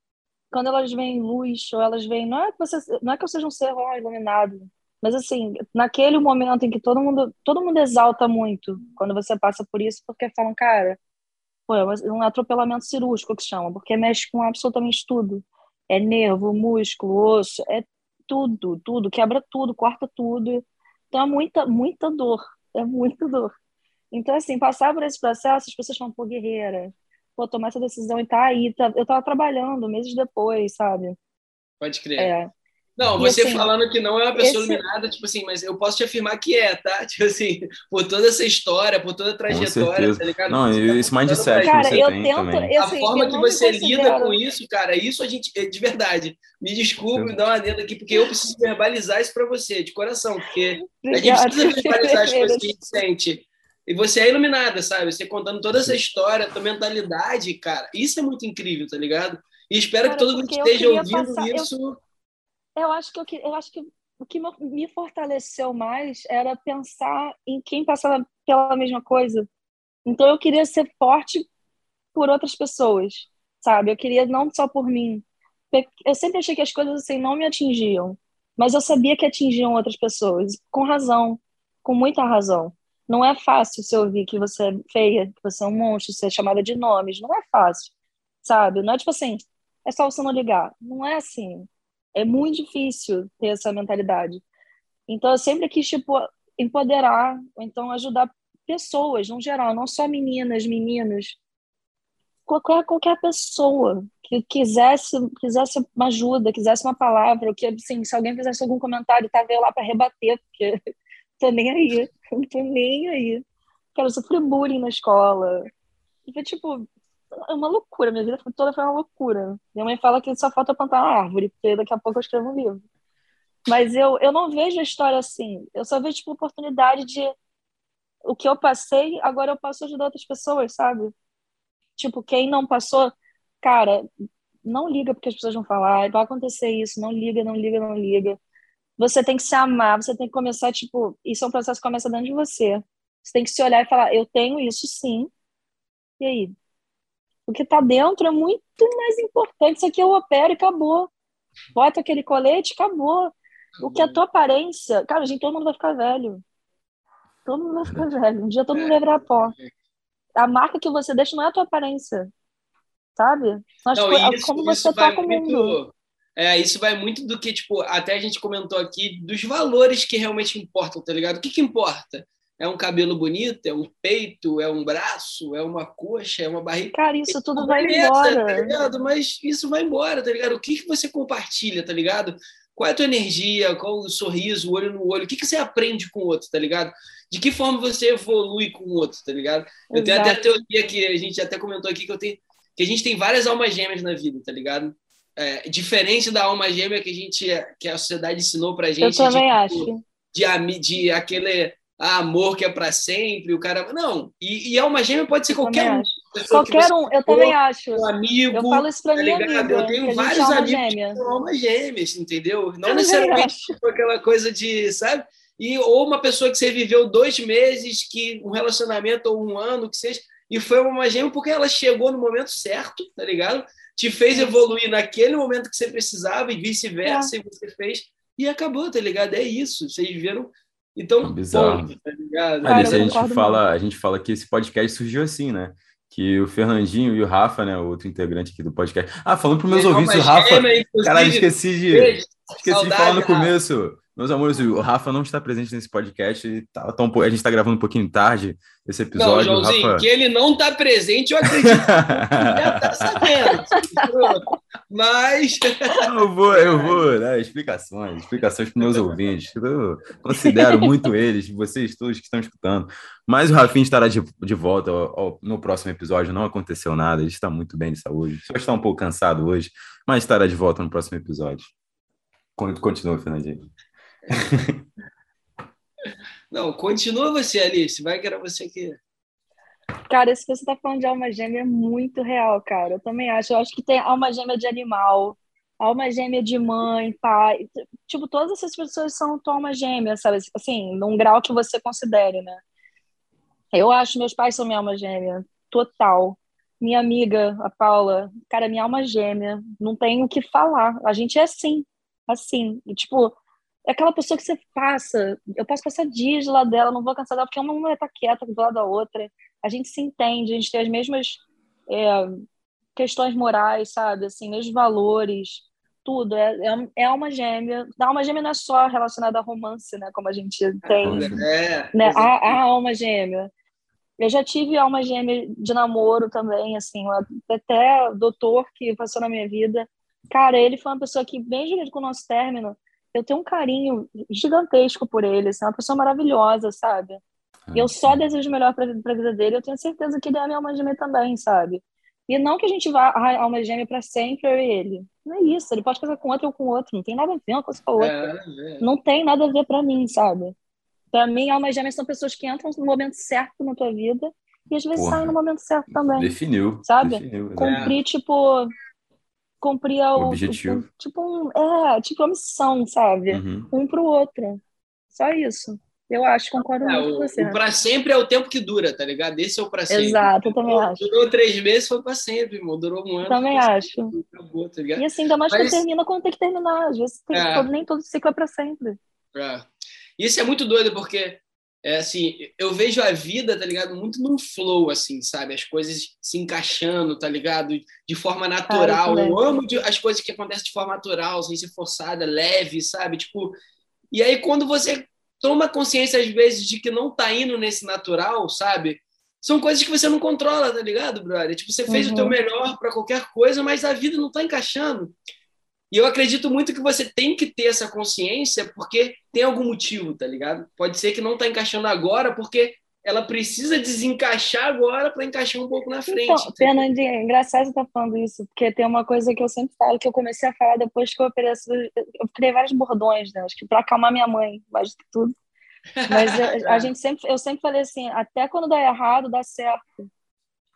quando elas veem luz, ou elas veem. Não é que, você, não é que eu seja um ser oh, iluminado, mas assim, naquele momento em que todo mundo, todo mundo exalta muito quando você passa por isso, porque falam, cara, pô, é um atropelamento cirúrgico que chama, porque mexe com absolutamente tudo. É nervo, músculo, osso, é tudo, tudo, quebra tudo, corta tudo. Então é muita, muita dor, é muita dor. Então, assim, passar por esse processo, as pessoas falam, pô, guerreira, pô, tomar essa decisão e tá aí. Tá... Eu tava trabalhando meses depois, sabe? Pode crer. É. Não, você assim, falando que não é uma pessoa esse... iluminada, tipo assim, mas eu posso te afirmar que é, tá? Tipo assim, por toda essa história, por toda a trajetória, tá ligado? Não, você esse tá mindset cara, que você tem tento, também. a forma que você lida com isso, cara, isso a gente, de verdade, me desculpe, me dá uma dedo aqui, porque eu preciso verbalizar isso para você, de coração, porque a gente precisa verbalizar as coisas que a gente sente. E você é iluminada, sabe? Você contando toda essa história, tua mentalidade, cara, isso é muito incrível, tá ligado? E espero cara, que todo mundo esteja ouvindo passar, isso. Eu eu acho que eu, eu acho que o que me fortaleceu mais era pensar em quem passava pela mesma coisa. Então eu queria ser forte por outras pessoas, sabe? Eu queria não só por mim. Eu sempre achei que as coisas assim não me atingiam, mas eu sabia que atingiam outras pessoas, com razão, com muita razão. Não é fácil você ouvir que você é feia, que você é um monstro, ser chamada de nomes. Não é fácil, sabe? Não é tipo assim, é só você não ligar. Não é assim é muito difícil ter essa mentalidade. Então, eu sempre quis, tipo, empoderar, ou então ajudar pessoas, no geral, não só meninas, meninos, qualquer, qualquer pessoa que quisesse, quisesse uma ajuda, quisesse uma palavra, ou que, assim, se alguém fizesse algum comentário, tava eu lá para rebater, porque tô nem aí, não tô nem aí. Quero sofrer bullying na escola. Foi, tipo, é uma loucura, minha vida toda foi uma loucura. Minha mãe fala que só falta plantar uma árvore, porque daqui a pouco eu escrevo um livro. Mas eu, eu não vejo a história assim. Eu só vejo tipo oportunidade de o que eu passei, agora eu posso ajudar outras pessoas, sabe? Tipo, quem não passou, cara, não liga porque as pessoas vão falar, vai acontecer isso, não liga, não liga, não liga. Você tem que se amar, você tem que começar, tipo, isso é um processo que começa dentro de você. Você tem que se olhar e falar, eu tenho isso sim. E aí, o que está dentro é muito mais importante. Isso aqui eu opero e acabou. Bota aquele colete, acabou. O que é a tua aparência. Cara, gente, todo mundo vai ficar velho. Todo mundo vai ficar velho. Um dia todo mundo vai virar pó. A marca que você deixa não é a tua aparência. Sabe? Mas não, é isso, como você tá com o mundo. É, isso vai muito do que, tipo, até a gente comentou aqui, dos valores que realmente importam, tá ligado? O que, que importa? É um cabelo bonito, é um peito, é um braço, é uma coxa, é uma barriga. Cara, isso tudo vai embora. Tá ligado? Mas isso vai embora, tá ligado? O que, que você compartilha, tá ligado? Qual é a tua energia? Qual o sorriso, o olho no olho? O que, que você aprende com o outro, tá ligado? De que forma você evolui com o outro, tá ligado? Eu tenho até a teoria que a gente até comentou aqui que eu tenho que a gente tem várias almas gêmeas na vida, tá ligado? É, diferente da alma gêmea que a gente que a sociedade ensinou pra gente. Eu também de, acho. De, de, de aquele ah, amor que é para sempre, o cara. Não, e, e alma gêmea pode ser eu qualquer um. Qualquer um, eu também acho. Um amigo. Eu falo isso pra tá minha amiga, Eu tenho vários amigos gêmea. que são almas gêmeas, entendeu? Não eu necessariamente tipo, aquela coisa de, sabe? E, ou uma pessoa que você viveu dois meses, que um relacionamento ou um ano, que seja, e foi uma gêmea porque ela chegou no momento certo, tá ligado? Te fez evoluir naquele momento que você precisava e vice-versa, é. e você fez, e acabou, tá ligado? É isso. Vocês viram então, é bizarro. Ponto, tá ligado? Cara, a gente fala, a gente fala que esse podcast surgiu assim, né? Que o Fernandinho e o Rafa, né, o outro integrante aqui do podcast. Ah, falando para meus ouvintes, o Rafa. Gêmea, caralho, esqueci de. Esqueci Saudade, de falar no começo. Meus amores, o Rafa não está presente nesse podcast. Tá, tá um, a gente está gravando um pouquinho tarde esse episódio. Não, Joãozinho, Rafa... que ele não está presente, eu acredito. já tá sabendo. Mas. Eu vou, eu vou dar explicações, explicações para meus ouvintes. Eu considero muito eles, vocês todos que estão escutando. Mas o Rafinha estará de, de volta ao, ao, no próximo episódio. Não aconteceu nada, ele está muito bem de saúde. Só está um pouco cansado hoje, mas estará de volta no próximo episódio. Continua, Fernandinho. Não, continua você, Alice. Vai que era você que. Cara, isso que você tá falando de alma gêmea é muito real, cara. Eu também acho. Eu acho que tem alma gêmea de animal, alma gêmea de mãe, pai. Tipo, todas essas pessoas são tua alma gêmea, sabe? Assim, num grau que você considere, né? Eu acho meus pais são minha alma gêmea, total. Minha amiga, a Paula, cara, minha alma gêmea, não tenho o que falar. A gente é assim, assim. E, tipo, é aquela pessoa que você passa, eu posso passar dias lado dela, não vou cansar dela, porque uma mulher tá quieta do lado da outra, a gente se entende, a gente tem as mesmas é, questões morais, sabe, assim, mesmos valores, tudo, é, é, é alma gêmea, a alma gêmea não é só relacionada a romance, né, como a gente tem, é, né, a, a alma gêmea, eu já tive alma gêmea de namoro também, assim, até doutor que passou na minha vida, cara, ele foi uma pessoa que, bem junto com o nosso término, eu tenho um carinho gigantesco por ele, assim, é uma pessoa maravilhosa, sabe? E eu só desejo o melhor para a vida dele, eu tenho certeza que ele é a minha alma gêmea também, sabe? E não que a gente vá a alma gêmea para sempre, eu e ele. Não é isso, ele pode casar com outro ou com outro, não tem nada a ver uma coisa com a outra. É, é. Não tem nada a ver para mim, sabe? Para mim, almas gêmeas são pessoas que entram no momento certo na tua vida e às vezes Porra. saem no momento certo também. Definiu. Sabe? Definiu, Cumprir, tipo, cumprir o, objetivo. O, tipo um, é, tipo uma missão, sabe? Uhum. Um pro outro. Só isso. Eu acho, concordo é, muito o, com você. O pra sempre é o tempo que dura, tá ligado? Esse é o pra sempre. Exato, eu também durou, acho. Durou três meses, foi pra sempre, irmão. Durou um ano. Também acho. acabou, tá ligado? E assim, ainda mais Mas... quando termina quando tem que terminar. Às vezes tem, é. todo, nem todo ciclo é pra sempre. É. Isso é muito doido, porque é assim, eu vejo a vida, tá ligado? Muito num flow, assim, sabe? As coisas se encaixando, tá ligado? De forma natural. eu amo as coisas que acontecem de forma natural, sem ser forçada, leve, sabe? Tipo, e aí quando você toma consciência às vezes de que não tá indo nesse natural, sabe? São coisas que você não controla, tá ligado, brother? Tipo, você fez uhum. o teu uhum. melhor para qualquer coisa, mas a vida não tá encaixando. E eu acredito muito que você tem que ter essa consciência porque tem algum motivo, tá ligado? Pode ser que não tá encaixando agora porque ela precisa desencaixar agora para encaixar um pouco na frente. Então, Fernandinha, é engraçado você estar tá falando isso, porque tem uma coisa que eu sempre falo, que eu comecei a falar depois que eu operei, eu criei vários bordões, né? Acho que para acalmar minha mãe, mais do que tudo. Mas a, a gente sempre, eu sempre falei assim, até quando dá errado, dá certo.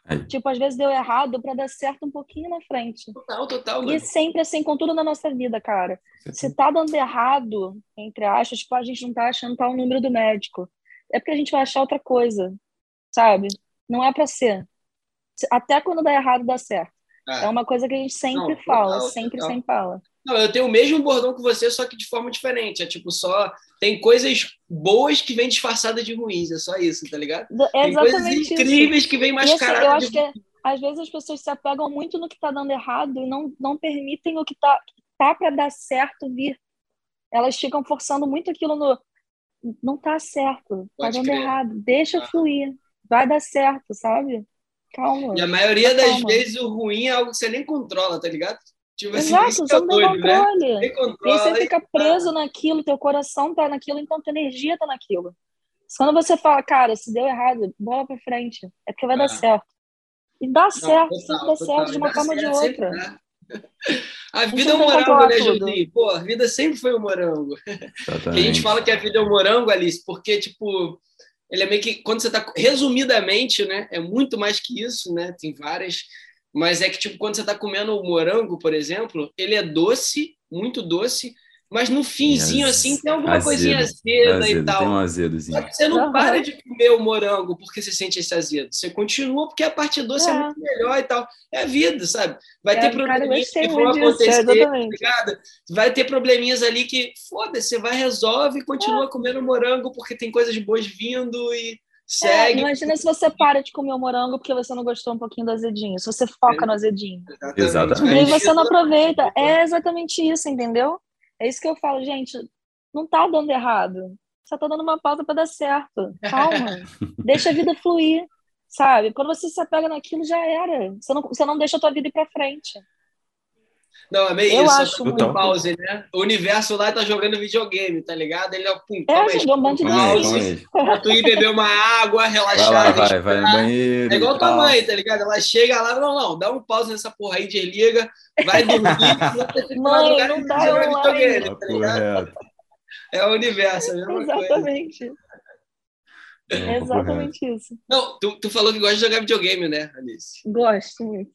Aí. Tipo, às vezes deu errado para dar certo um pouquinho na frente. Total, total. E sempre assim, com tudo na nossa vida, cara. Se tá dando errado, entre aspas, tipo, a gente não tá achando tal número do médico. É porque a gente vai achar outra coisa, sabe? Não é para ser. Até quando dá errado, dá certo. É, é uma coisa que a gente sempre não, fala, total, sempre, total. sempre fala. Não, eu tenho o mesmo bordão que você, só que de forma diferente. É tipo, só tem coisas boas que vêm disfarçadas de ruins, é só isso, tá ligado? É tem coisas incríveis isso. que vêm mascaradas. Assim, eu acho de... que é, às vezes as pessoas se apegam muito no que tá dando errado e não, não permitem o que tá, tá para dar certo vir. Elas ficam forçando muito aquilo no. Não tá certo, tá Pode tá dando crer. errado. Deixa ah. fluir, vai dar certo, sabe? Calma. E a maioria das calma. vezes o ruim é algo que você nem controla, tá ligado? Tipo assim, Exato, você não tem doido, controle. Né? controle. E você fica preso naquilo, teu coração tá naquilo, então tua energia tá naquilo. Quando você fala, cara, se deu errado, bola pra frente. É porque vai dar certo. E dá não, certo, total, sempre dá certo, de uma forma ou de outra. A vida é um morango, né, Julinho? Pô, a vida sempre foi um morango. a gente fala que a vida é um morango, Alice, porque, tipo, ele é meio que, quando você tá, resumidamente, né, é muito mais que isso, né, tem várias mas é que, tipo, quando você está comendo o morango, por exemplo, ele é doce, muito doce, mas no finzinho, assim, tem alguma azedo, coisinha azeda azedo, e tal. Tem um azedozinho. Você não para de comer o morango porque você sente esse azedo. Você continua porque a parte doce é, é muito melhor e tal. É a vida, sabe? Vai é, ter probleminhas que vão acontecer, tá Vai ter probleminhas ali que, foda-se, você vai, resolve e continua é. comendo morango porque tem coisas boas vindo e Segue. É, imagina se você para de comer o morango porque você não gostou um pouquinho do azedinho. Se você foca no azedinho. Exatamente. E você não aproveita. É exatamente isso, entendeu? É isso que eu falo, gente. Não tá dando errado. Só tá dando uma pausa para dar certo. Calma. deixa a vida fluir, sabe? Quando você se apega naquilo, já era. Você não, você não deixa a tua vida ir para frente. Não, é meio Eu isso. acho muito. um pause, né? O universo lá tá jogando videogame, tá ligado? Ele é pum, É, calma aí, é um monte de pause, pra tu ir beber uma água, Vai relaxar. lá, vai, vai no banheiro. É igual tua mãe, tá ligado? Ela chega lá, não, não, dá um pause nessa porra aí, desliga, vai dormir, Mãe, não e dá joga online. videogame, Tá tá ligado? É o universo, a mesma coisa. Exatamente. Tá correto. Exatamente isso. Não, tu, tu falou que gosta de jogar videogame, né, Alice? Gosto muito.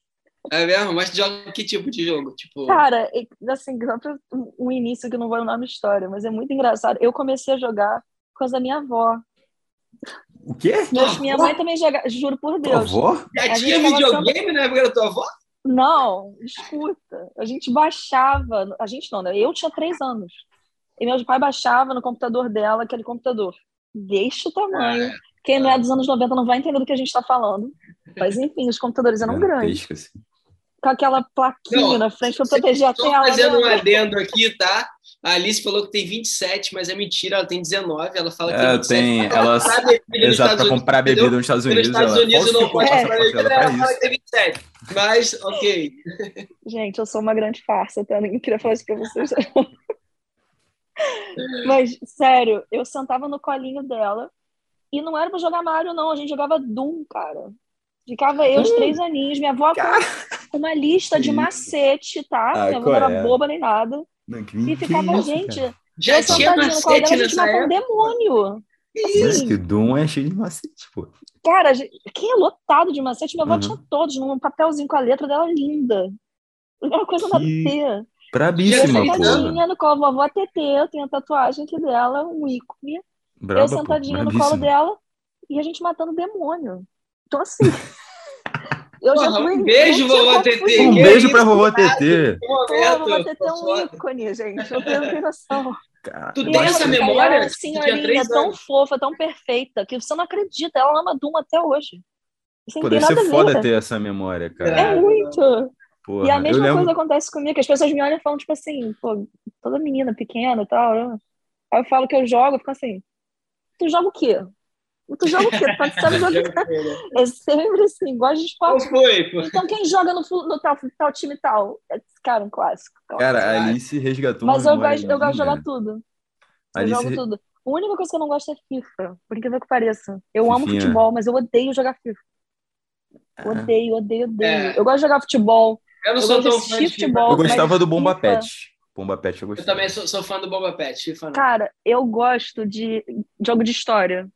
É mesmo? Mas tu joga que tipo de jogo? Tipo, Cara, assim, só pra um início que eu não vou lembrar na história, mas é muito engraçado. Eu comecei a jogar por causa da minha avó. O quê? Mas minha mãe também joga, juro por Tua Deus. avó? já a tinha videogame na época da tua avó? Não, escuta. A gente baixava. A gente não, né? Eu tinha três anos. E meu pai baixava no computador dela aquele computador. Deixa o tamanho. Quem não é dos anos 90 não vai entender do que a gente está falando. Mas enfim, os computadores eram grandes. Assim. Com aquela plaquinha Não, na frente para proteger a tela. fazendo um né? adendo aqui, tá? A Alice falou que tem 27, mas é mentira, ela tem 19. Ela fala que É, tem 27. tem- ela- comprar bebida nos Exato, Estados Unidos, comprar entendeu? bebida nos Estados Unidos. Estados ela Unidos não pode É. comprar bebida, ela fala que tem 27. Mas, ok. Gente, eu sou uma grande farsa, tá? Ninguém queria falar isso pra vocês. Mas, sério, eu sentava no colinho dela e não era pra jogar Mario, não. A gente jogava Doom, cara. Ficava eu, os três aninhos, minha avó com uma lista de Que macete, tá? Ah, minha avó não era é? boba nem nada. Não, que, E que ficava, isso, gente, cara? Já eu tinha sentadinha no colo dela, macete a gente matou um demônio. Mas que Doom é cheio de macete, pô. Cara, quem é lotado de macete? Minha avó Uhum. tinha todos, num papelzinho com a letra dela linda. Era uma coisa nada a Que ver. Eu Brabíssima, Seis porra. sentadinha no colo, vovó TT, eu tenho a tatuagem aqui dela, um ícone. Eu Braba, pô. sentadinha no colo dela e a gente matando demônio. Então, assim. eu já Porra, fui. um beijo, vovó TT. Um Que beijo pra vovó? TT. Pô, vovó TT é um ícone, gente. Eu tenho noção. Cara, Tu tem ela, essa ela memória? é uma senhorinha três tão anos. fofa, tão perfeita, que você não acredita. Ela ama Doom até hoje. Pô, deve nada ser foda ver. ter essa memória, cara. É muito. Porra, E a eu mesma lembro... coisa acontece comigo, que as pessoas me olham e falam, tipo assim, pô, toda menina pequena e tal. né? Aí eu falo que eu jogo, eu fico assim, tu joga o quê? Tu joga o quê? Tu pode saber jogar. É sempre assim, gosta de Qual esporte. foi? pô? Então quem joga no, no tal, tal time tal? É, Cara, um clássico. Cara, a Claro. Alice resgatou Mas eu gosto, eu gosto de jogar tudo. Eu Alice... jogo tudo. A única coisa que eu não gosto é FIFA, por incrível que pareça. Eu amo Fifinha. futebol, mas eu odeio jogar FIFA. Ah. Odeio, odeio, odeio. É. Eu gosto de jogar futebol. Eu não Eu sou gosto de tão fã de futebol. Eu gostava do Bomba FIFA- Pet. Bomba Pet eu Eu gostava. também sou, sou fã do Boba Pet. Não. Cara, eu gosto de jogo de história.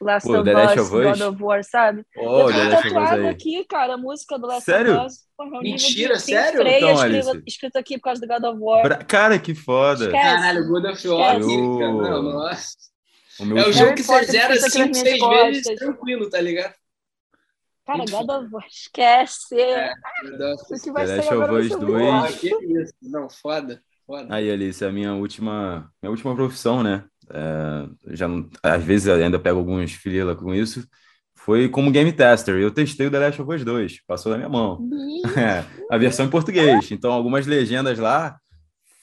Last Pô, of The Last Us, of Us? God of War, sabe? Oh, eu Us tatuado aqui, cara, a música do Last Sério? of Us. Porra, nível Mentira, de- tem sério? Freia Então, escrito, escrito aqui por causa do God of War. Bra- Cara, que foda. Esquece. Caralho, God of War. Eu- Não, nossa. O meu É o jogo que você zera escrito aqui nas 5, minhas 6 vezes tranquilo, tá ligado? Cara, God of War, esquece. É. O que vai The ser Last of vai Us ser muito 2. bom. Porra, que isso. Não, foda. Foda. Aí, Alice, a minha última, minha última profissão, né? É, já às vezes eu ainda pego alguns freela com isso. Foi como game tester. Eu testei o The Last of Us 2, passou da minha mão. É, a versão em português. Então, algumas legendas lá,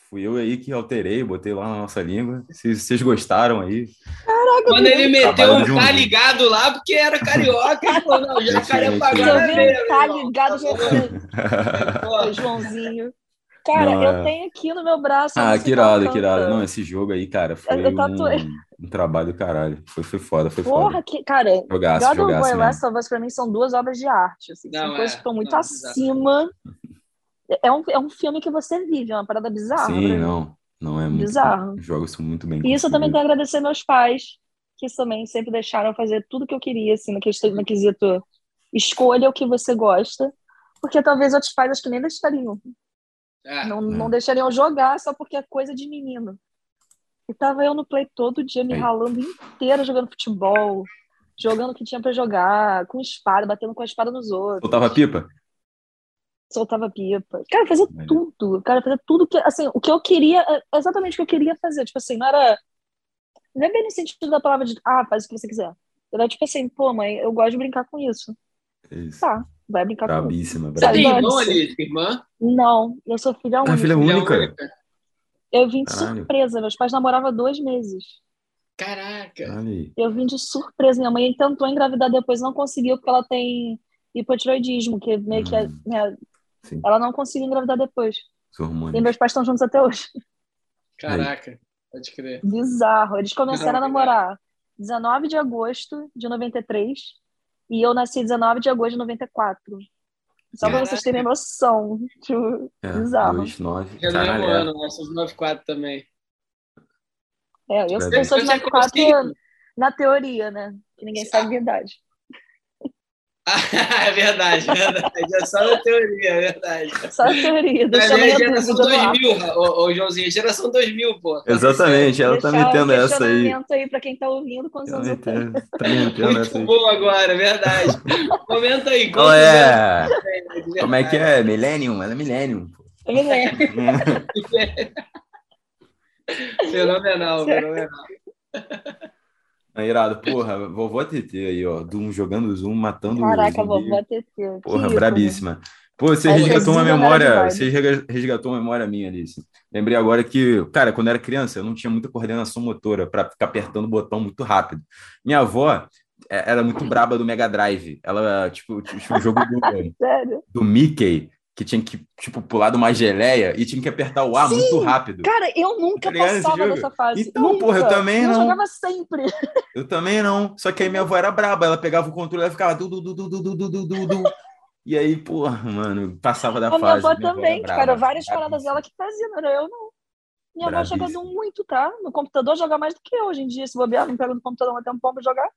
fui eu aí que alterei, botei lá na nossa língua. Se vocês gostaram aí. Quando ele meteu Trabalho um tá ligado lá, porque era carioca, ele falou, não, já vi veia, um tá ligado, já sei. Porra. O Joãozinho. Cara, Não, eu é. tenho aqui no meu braço. Ah, que irado, que irado. Não, esse jogo aí, cara, foi Eu um, um trabalho do caralho. Foi, foi foda, foi Porra, foda. que, cara, Jogaço, God of War e. Last of Us pra mim são duas obras de arte. Assim, Não, são é. coisas que estão muito Não, exato. acima. É um, é um filme que você vive, é uma parada bizarra. pra Sim, não. Não é muito. Bizarro. Os jogos são muito bem E isso eu também tenho que agradecer meus pais, que também sempre deixaram fazer tudo que eu queria, assim, no quesito, no quesito escolha o que você gosta, porque talvez outros pais acho que nem deixariam. É. Não, não deixariam jogar só porque é coisa de menino. E tava eu no play todo dia, me Aí. ralando inteira jogando futebol, jogando o que tinha pra jogar, com espada, batendo com a espada nos outros. Soltava pipa? soltava pipa. Cara, fazia tudo. Cara, fazia tudo que, assim, o que eu queria, é exatamente o que eu queria fazer. Tipo assim, não era. Não é bem no sentido da palavra de, ah, faz o que você quiser. Era tipo assim, pô, mãe, eu gosto de brincar com isso. É Isso. Tá, vai brincar com Brabíssima, Você Sabe, tem irmã? Não, eu sou filha Ah, única. filha Filha única. única? Eu vim de Caralho. surpresa. Meus pais namoravam dois meses. Caraca. Eu vim de surpresa. Minha mãe tentou engravidar depois, não conseguiu, porque ela tem hipotiroidismo, que meio que é- Hum. né, ela não conseguiu engravidar depois. E meus pais estão juntos até hoje. Caraca. Pode crer. Bizarro. Eles começaram a Não, namorar 19 de agosto de 93 e eu nasci 19 de agosto de 94. Só pra vocês terem noção. Tipo, É, bizarro. dois, nove. Já no Caralho, mesmo é. ano, nós somos 94 também. é, eu, eu sou de Você é 94 consigo? na teoria, né? Que ninguém sabe a idade. Ah, é verdade, é verdade. É só na teoria, é verdade. Só a teoria. Deixa é a geração dúvida no ar. 2000, ô, ô Joãozinho, geração 2000, pô. Exatamente, ela tá Deixar o metendo essa aí. aí pra quem tá ouvindo quantos Tá anos eu tenho. tá metendo essa Muito aí. bom agora, é verdade. Comenta aí. Qual é? de Como é que é? Millennium? Ela é Millennium. pô. Lembro. Fenomenal, fenomenal. É irado, porra, vovó TT aí, ó. Doom jogando Zoom, matando Caraca, zumbi. vovó TT. Que Porra, ícone. brabíssima. Pô, você resgatou uma memória, você resga- resgatou uma memória minha, Alice. Lembrei agora que, cara, quando eu era criança, eu não tinha muita coordenação motora para ficar apertando o botão muito rápido. Minha avó é, era muito braba do Mega Drive. Ela, tipo, tinha um jogo do, Sério. do Mickey que tinha que, tipo, pular de uma geleia e tinha que apertar o A Sim, muito rápido. Cara, eu nunca tá passava dessa fase. Então, nunca. porra, eu também eu não. Eu jogava sempre. Eu também não. Só que aí minha avó era braba, ela pegava o controle e ficava du, du, du, du, du, du, du, du. E aí, porra, mano, passava da a fase. Minha avó minha também, avó cara, várias paradas dela que fazia, não era eu não. Minha avó jogando muito, tá? No computador joga mais do que eu hoje em dia. Se bobear, não pega no computador até um pouco pra jogar.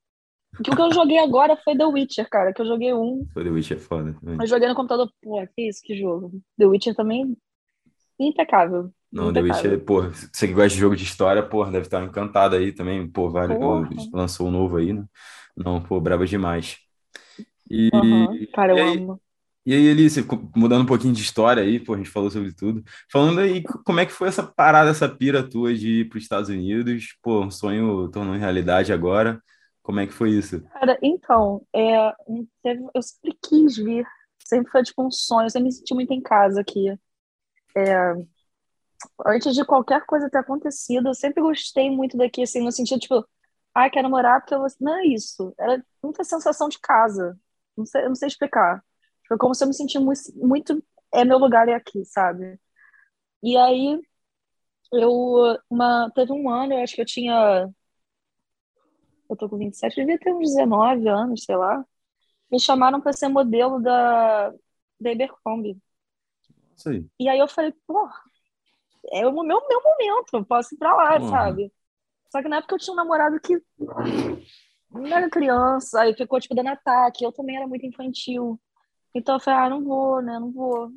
Porque o que eu joguei agora foi The Witcher, cara, que eu joguei um. Pô, The Witch é foda. também. Eu joguei no computador, pô, que isso, que jogo. The Witcher também, impecável. Não, The Witch é, impecável. pô, você que gosta de jogo de história, pô, deve estar encantado aí também. Pô, vários, lançou um novo aí, né? Não, pô, braba demais. E, Aham, Cara, eu e aí, amo. E aí, Alice, co- mudando um pouquinho de história aí, pô, a gente falou sobre tudo. Falando aí, co- como é que foi essa parada, essa pira tua de ir para os Estados Unidos? Pô, um sonho tornou realidade agora. Como é que foi isso? Cara, então, é, eu sempre quis vir, sempre foi tipo um sonho, eu sempre me senti muito em casa aqui. É, antes de qualquer coisa ter acontecido, eu sempre gostei muito daqui, assim, no sentido, tipo, ah, quero morar porque eu vou... Não é isso, era muita sensação de casa, não sei, não sei explicar. Foi como se eu me sentisse muito, muito, é meu lugar é aqui, sabe? E aí, eu, uma, teve um ano, eu acho que eu tinha eu tô com 27, eu devia ter uns 19 anos, sei lá. Me chamaram para ser modelo da, da aí. E aí eu falei, pô, é o meu, meu momento, eu posso ir pra lá, Porra. sabe? Só que na época eu tinha um namorado que não era criança, aí ficou, tipo, dando ataque. Eu também era muito infantil. Então eu falei, ah, não vou, né, não vou.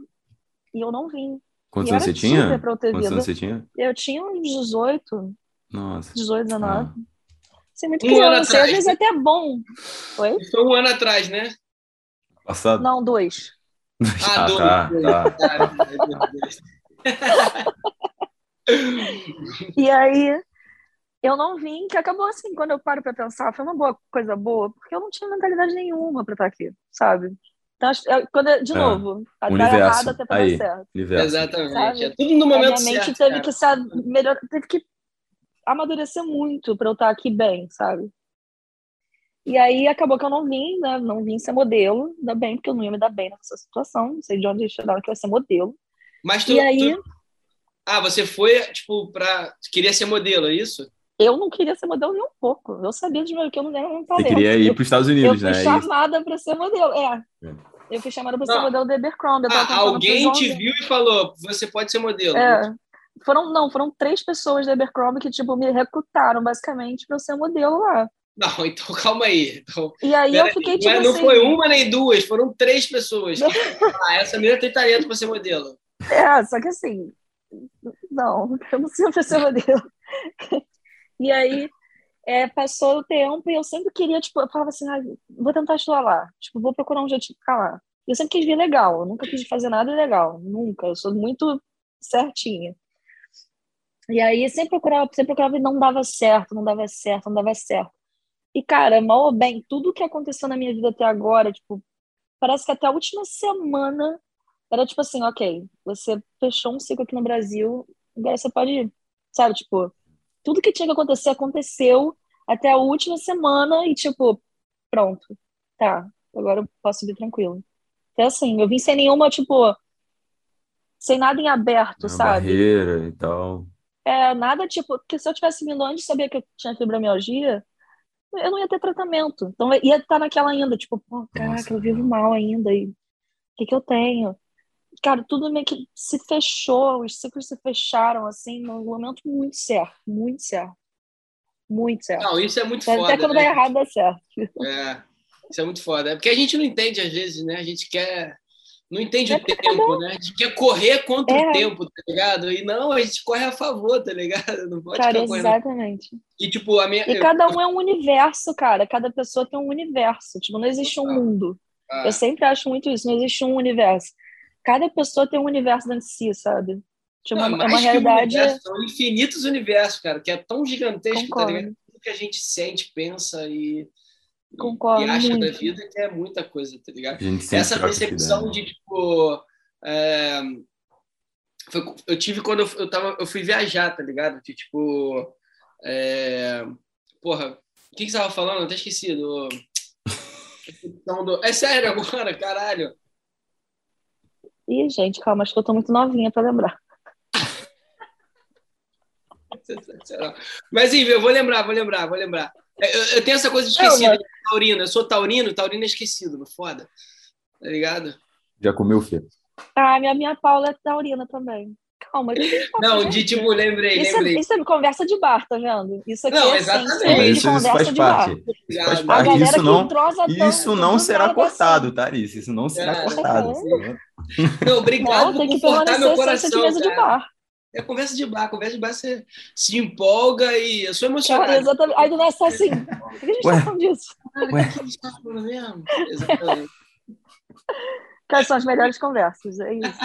E eu não vim. Quantos anos você tinha? Quantos anos você tinha? Eu tinha uns 18, Nossa. 18, 19. Ah. Você é muito Um ano criança, atrás, às vezes é até bom. Oi? Foi um ano atrás, né? Passado? Não, dois. Ah, Ah, dois, tá, dois. tá. E aí eu não vim, que acabou assim, quando eu paro pra pensar, foi uma boa coisa boa, porque eu não tinha mentalidade nenhuma pra estar aqui, sabe? Então, quando de É. novo, a dar Universo. errado até pra dar Aí. certo. Universo. Exatamente. É tudo no A momento minha mente certo. teve cara. que se a- melhor, teve que amadurecer muito pra eu estar aqui bem, sabe? E aí acabou que eu não vim, né? Não vim ser modelo, ainda bem, porque eu não ia me dar bem nessa situação. Não sei de onde eles tiraram que eu ia ser modelo. Mas tu, E aí, tu- Ah, você foi, tipo, pra. Queria ser modelo, é isso? eu não queria ser modelo nem um pouco. Eu sabia de mim que eu não era um Você talento. queria ir Eu para os Estados Eu Unidos, fui né? Isso. chamada para ser modelo. É. É. Eu fui chamada para ser modelo da Abercrombie. Eu Ah, alguém te viu e falou: você pode ser modelo. É. Foram, não, foram três pessoas da Abercrombie que, tipo, me recrutaram, basicamente, para ser modelo lá. Não, então calma aí. Então, E aí eu fiquei, não, tipo é- não assim... foi uma nem duas, foram três pessoas. ah, essa menina tem talento pra ser modelo. É, só que assim... Não, eu não sei pra ser modelo. E aí, é, passou o tempo e eu sempre queria, tipo, eu falava assim, ah, vou tentar estudar lá. Tipo, vou procurar um jeito de ficar lá. Eu sempre quis vir legal, eu nunca quis fazer nada ilegal, nunca. Eu sou muito certinha. E aí sempre procurava, sempre procurava e não dava certo, não dava certo, não dava certo. E, cara, mal ou bem, tudo que aconteceu na minha vida até agora, tipo, parece que até a última semana era tipo assim, ok, você fechou um ciclo aqui no Brasil, Agora você pode, sabe, tipo, tudo que tinha que acontecer aconteceu até a última semana e, tipo, pronto, tá, agora eu posso vir tranquilo. Então, assim, eu vim sem nenhuma, tipo, sem nada em aberto, Uma sabe? barreira e tal. É, nada tipo, que se eu tivesse vindo antes saber que eu tinha fibromialgia, eu não ia ter tratamento. Então ia estar naquela ainda, tipo, pô, caraca, Nossa. eu vivo mal ainda, e o que que eu tenho? Cara, tudo meio que se fechou, os ciclos se fecharam, assim, num momento muito certo, muito certo. Muito certo. Não, isso é muito Até foda, quando né? dá errado, dá certo. É, isso é muito foda. É porque a gente não entende, às vezes, né? A gente quer. Não entende É o porque tempo, né? A gente quer correr contra É. o tempo, tá ligado? E não, a gente corre a favor, tá ligado? Não pode Cara, correndo. exatamente. E, tipo, a minha. E cada um é um universo, cara. Cada pessoa tem um universo. Tipo, não existe um mundo. Ah, Eu sempre acho muito isso, não existe um universo. Cada pessoa tem um universo dentro de si, sabe? Tipo, não, é uma mais que um realidade. universo, são infinitos universos, cara, que é tão gigantesco, tá Concordo. ligado? Tudo que a gente sente, pensa e- Concordo e acha da muito. vida que é muita coisa, tá ligado? Essa percepção ideia, de tipo é, foi- eu tive quando eu, eu tava eu fui viajar tá ligado de tipo é, porra o que que você tava falando eu até esqueci do, é sério agora caralho Ih, gente, calma, acho que eu tô muito novinha pra lembrar. Mas enfim eu vou lembrar vou lembrar vou lembrar eu, eu tenho essa coisa esquecido mas- taurino eu sou taurino taurino é esquecido foda tá ligado né? Já comeu Fê? Ah, minha, minha Paula é taurina também. Calma, a tá não de tipo lembrei Isso é, lembrei isso é conversa de bar, tá vendo? Isso aqui Não, é exatamente. essência de Isso, isso conversa faz de bar. parte. Isso faz. A parte. galera Isso que não, isso não será nada cortado, assim. Thaís. Isso não será É. cortado. não obrigado Não, tem por que confortar meu essência de coração mesa de bar. É conversa de bar, conversa de bar você se empolga e eu sou emocionado. Cara, exatamente. Aí do nada só assim. Por que a gente Ué. tá falando disso? Cara, Ué. que a gente tá falando mesmo? Exatamente. Cara, são as melhores conversas, é isso.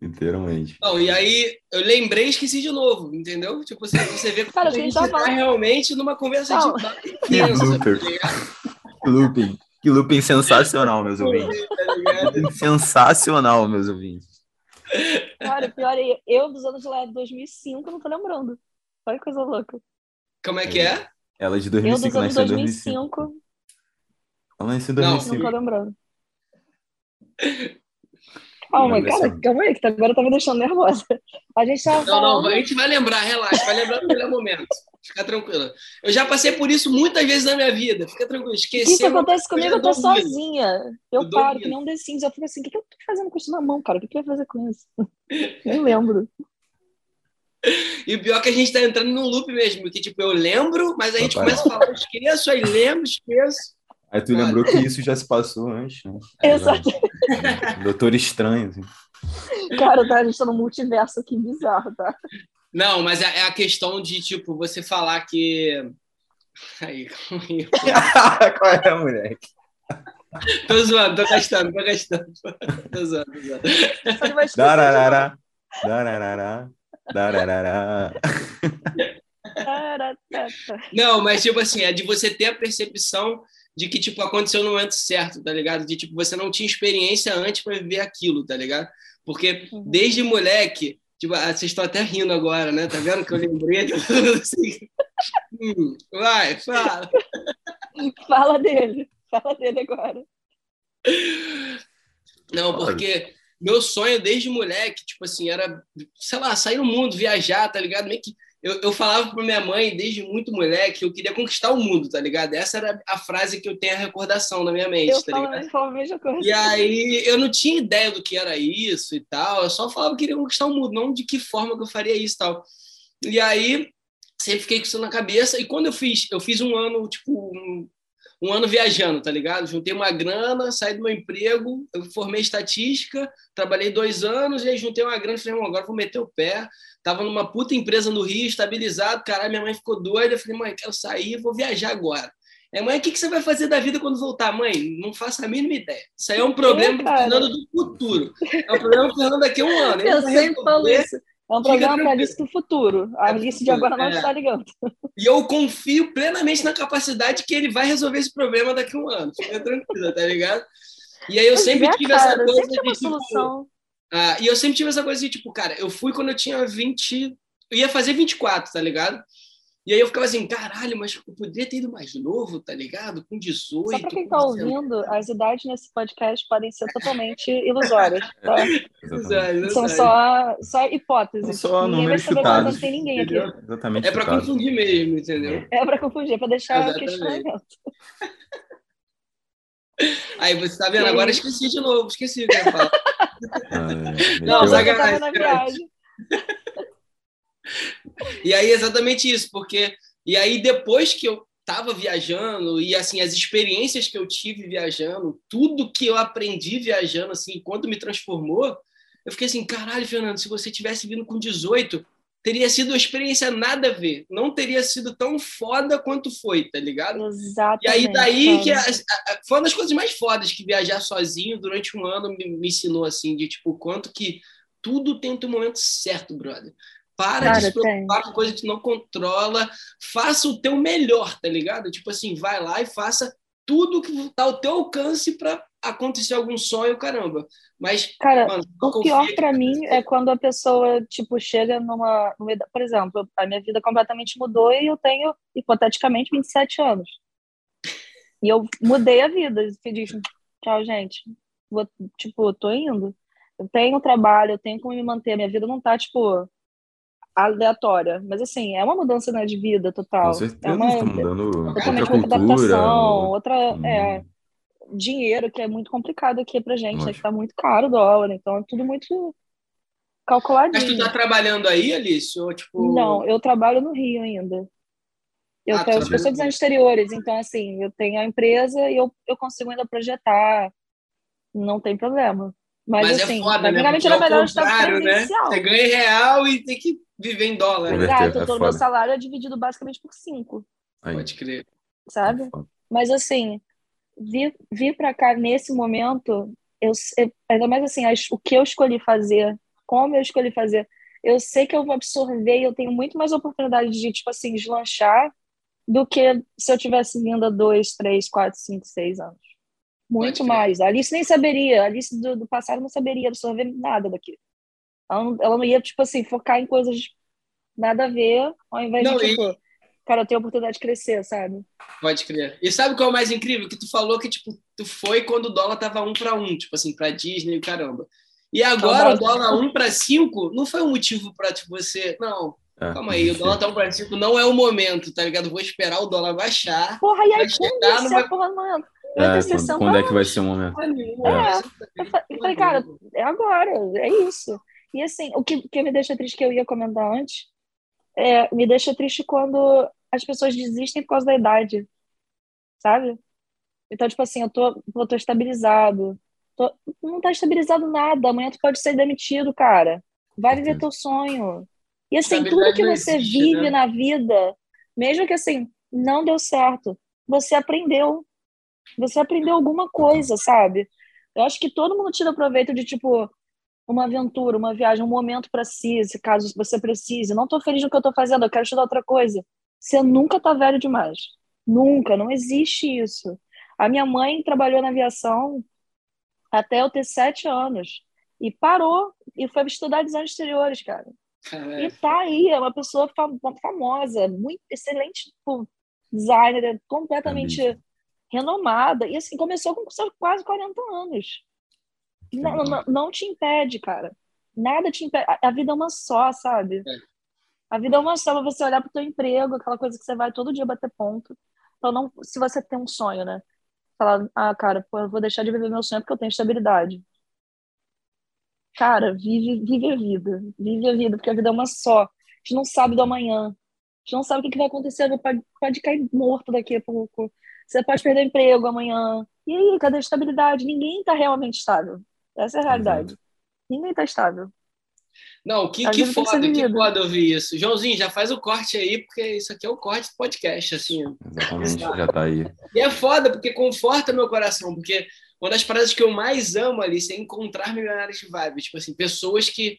Literalmente. Não, e aí eu lembrei e esqueci de novo, entendeu? Tipo, você, você vê como Cara, a gente tá falando- realmente numa conversa Não. de bar Que? Que looping. Que looping sensacional, meus ouvintes. Tá sensacional, meus ouvintes. Cara, o pior é eu dos anos de lá de 2005, não tô lembrando. Olha que coisa louca. Como é que é? Ela é de Eu dos 2005, anos nasceu em 2005. 2005, Ela nasceu em Não, não 2005. tô lembrando. Calma, Não, cara, calma aí, que agora tá me deixando nervosa. A gente tava Não, não, falando. a gente vai lembrar, relaxa, vai lembrar no melhor momento. Fica tranquila. Eu já passei por isso muitas vezes na minha vida. Fica tranquilo, O que, que esqueceu. acontece comigo? Eu tô sozinha. Eu Eu paro, que nem um The Sims. Eu fico assim, o que, que eu tô fazendo com isso na mão, cara? O que, que eu ia fazer com isso? Nem lembro. E o pior é que a gente tá entrando num loop mesmo, porque tipo, eu lembro, mas a gente Papai. começa a falar, eu esqueço, aí lembro, esqueço. Aí tu lembrou que isso já se passou antes, né? Exato. Doutor Estranho, assim. Cara, tá, a gente tá num multiverso aqui bizarro, tá? Não, mas é é a questão de, tipo, você falar que. Aí, calma aí. Qual é, moleque? Tô zoando, tô gastando, tô gastando. Tô zoando, tô zoando. Dararara. Dararara. Dararara. Não, mas tipo assim, é de você ter a percepção de que, tipo, aconteceu no momento certo, tá ligado? De, tipo, você não tinha experiência antes para viver aquilo, tá ligado? Porque Uhum. desde moleque, tipo, ah, vocês estão até rindo agora, né? Tá vendo que eu lembrei? Tipo, assim, hum, vai, fala. Fala dele. Fala dele agora. Não, porque meu sonho desde moleque, tipo assim, era, sei lá, sair no mundo, viajar, tá ligado? Meio que eu, eu falava pra minha mãe desde muito moleque que eu queria conquistar o mundo, tá ligado? Essa era a frase que eu tenho a recordação na minha mente, Eu tá falo, ligado? eu falo a mesma coisa. E aí eu não tinha ideia do que era isso e tal, eu só falava que queria conquistar o mundo, não de que forma que eu faria isso e tal. E aí sempre fiquei com isso na cabeça e quando eu fiz, eu fiz um ano, tipo, um, um ano viajando, tá ligado? Juntei uma grana, saí do meu emprego, eu formei estatística, trabalhei dois anos e aí juntei uma grana e falei, irmão, agora vou meter o pé. Tava numa puta empresa no Rio, estabilizado, caralho, minha mãe ficou doida, eu falei, mãe, quero sair, vou viajar agora. É, mãe, o que, que você vai fazer da vida quando voltar? Mãe, não faço a mínima ideia. Isso aí é um problema do. Fernando do futuro. É um problema do Fernando daqui a um ano. Ele Eu sempre falo isso. É um programa para. Alice do futuro. A Alice de agora não É. está ligando. E eu confio plenamente na capacidade que ele vai resolver esse problema daqui a um ano. Fica tranquilo, tá ligado? E aí eu Pois sempre é, tive cara, essa coisa sempre de uma tipo, solução. Ah, e eu sempre tive essa coisa de, tipo, cara, eu fui quando eu tinha 20. Eu ia fazer 24, tá ligado? E aí eu ficava assim, caralho, mas eu poderia ter ido mais novo, tá ligado? Com 18. Só pra quem tá ouvindo, as idades nesse podcast podem ser totalmente ilusórias. Tá? São só, só hipóteses. Só ninguém vai saber quando não tem ninguém aqui. Exatamente. É pra confundir mesmo, entendeu? É pra confundir, é pra deixar Exatamente. questionamento. Aí você tá vendo? Agora esqueci de novo, esqueci o que eu ia falar. Ah. Não, sacanagem. E aí, exatamente isso, porque. E aí, depois que eu estava viajando, e assim, as experiências que eu tive viajando, tudo que eu aprendi viajando, assim, quando me transformou, eu fiquei assim, caralho, Fernando, se você tivesse vindo com 18, teria sido uma experiência nada a ver. Não teria sido tão foda quanto foi, tá ligado? Exatamente. E aí, daí que a, a, foi uma das coisas mais fodas que viajar sozinho durante um ano me, me ensinou, assim, de tipo, quanto que tudo tem o momento certo, brother. Para Cara, de se preocupar tem. com coisa que tu não controla. Faça o teu melhor, tá ligado? Tipo assim, vai lá e faça tudo que está ao teu alcance para acontecer algum sonho, caramba. Mas, cara, mano, o pior para mim é quando a pessoa, tipo, chega numa, numa. Por exemplo, a minha vida completamente mudou e eu tenho, hipoteticamente, 27 anos. E eu mudei a vida. Disse, tchau, gente. Vou, tipo, tô indo. Eu tenho trabalho, eu tenho como me manter. Minha vida não tá, tipo, aleatória. Mas, assim, é uma mudança né, de vida total. Com certeza, é uma, tá mudando totalmente outra, adaptação, outra... Hum. É, dinheiro, que é muito complicado aqui pra gente, né? Que tá muito caro o dólar, então é tudo muito calculadinho. Mas tu tá trabalhando aí, Alice? Ou, tipo... Não, eu trabalho no Rio ainda. Eu, ah, tenho, eu sou design exteriores, então assim, eu tenho a empresa e eu, eu consigo ainda projetar, não tem problema. Mas, Mas é assim, é foda, né? Porque era melhor estar né? Você ganha real e tem que viver em dólar. Exato, é meu salário é dividido basicamente por cinco. Aí. Pode crer. Sabe? É Mas assim, vir, vir para cá nesse momento, eu, ainda mais assim, o que eu escolhi fazer, como eu escolhi fazer, eu sei que eu vou absorver e eu tenho muito mais oportunidade de, tipo assim, deslanchar do que se eu tivesse vindo há dois, três, quatro, cinco, seis anos. Muito mais. A Alice nem saberia, a Alice do, do passado não saberia absorver nada daqui. Ela não, ela não ia, tipo assim, focar em coisas nada a ver, ao invés não, de, tipo. Cara, eu tenho a oportunidade de crescer, sabe? Pode crer. E sabe qual é o mais incrível? Que tu falou que, tipo, tu foi quando o dólar tava um para um, tipo assim, para Disney e caramba. E agora o dólar um para cinco não foi um motivo para tipo, você. Não, é, calma aí, o dólar tá um para cinco não é o momento, tá ligado? Vou esperar o dólar baixar. Porra, e aí quando isso numa... é porra, mano? É, quando, quando é que vai ser o momento? É, eu falei, cara, é agora, é isso. E assim, o que, que me deixa triste, que eu ia comentar antes, é, me deixa triste quando as pessoas desistem por causa da idade, sabe? Então, tipo assim, eu tô, eu tô estabilizado. Tô, não tá estabilizado nada. Amanhã tu pode ser demitido, cara. Vai viver teu sonho. E assim, tudo que você existe, vive né? na vida, mesmo que assim, não deu certo, você aprendeu. Você aprendeu alguma coisa, sabe? Eu acho que todo mundo tira proveito de, tipo, uma aventura, uma viagem, um momento para si, se caso você precise. Não estou feliz no que eu estou fazendo, eu quero estudar outra coisa. Você nunca está velho demais. Nunca, não existe isso. A minha mãe trabalhou na aviação até eu ter sete anos e parou e foi estudar design exteriores, cara. E tá aí, é uma pessoa famosa, muito excelente tipo, designer, completamente é renomada. E assim, começou com quase 40 anos. Não, não, não, te impede, cara. Nada te impede. A, vida é uma só, sabe? É. A vida é uma só, você olhar pro teu emprego, aquela coisa que você vai todo dia bater ponto. Então, não, se você tem um sonho, né? Falar, ah, cara, pô, eu vou deixar de viver meu sonho porque eu tenho estabilidade. Cara, vive, vive a vida. Vive a vida, porque a vida é uma só. A gente não sabe do amanhã. A gente não sabe o que vai acontecer. Pode, pode cair morto daqui a pouco. Você pode perder emprego amanhã. E aí, cadê a estabilidade? Ninguém está realmente estável. Essa é a realidade. Exato. Ninguém está estável. Não, que, que foda, que foda ouvir isso. Joãozinho, já faz o corte aí, porque isso aqui é o corte do podcast, assim. Exatamente, já tá aí. E é foda, porque conforta meu coração, porque uma das paradas que eu mais amo ali é encontrar milionários de vibe. Tipo assim, pessoas que,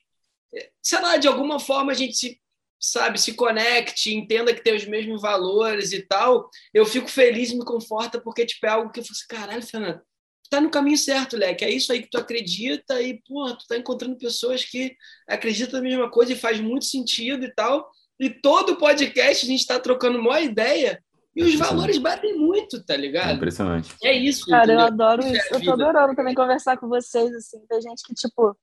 sei lá, de alguma forma a gente se, sabe, se conecte, entenda que tem os mesmos valores e tal. Eu fico feliz e me conforta, porque, tipo, é algo que eu falo assim, caralho, Fernando, tá no caminho certo, Leque. É isso aí que tu acredita e, porra, tu tá encontrando pessoas que acreditam na mesma coisa e faz muito sentido e tal. E todo podcast a gente tá trocando uma ideia e os valores batem muito, tá ligado? É impressionante. É isso. Cara, entendeu? eu adoro isso. É eu tô adorando também conversar com vocês, assim. Tem gente que, tipo.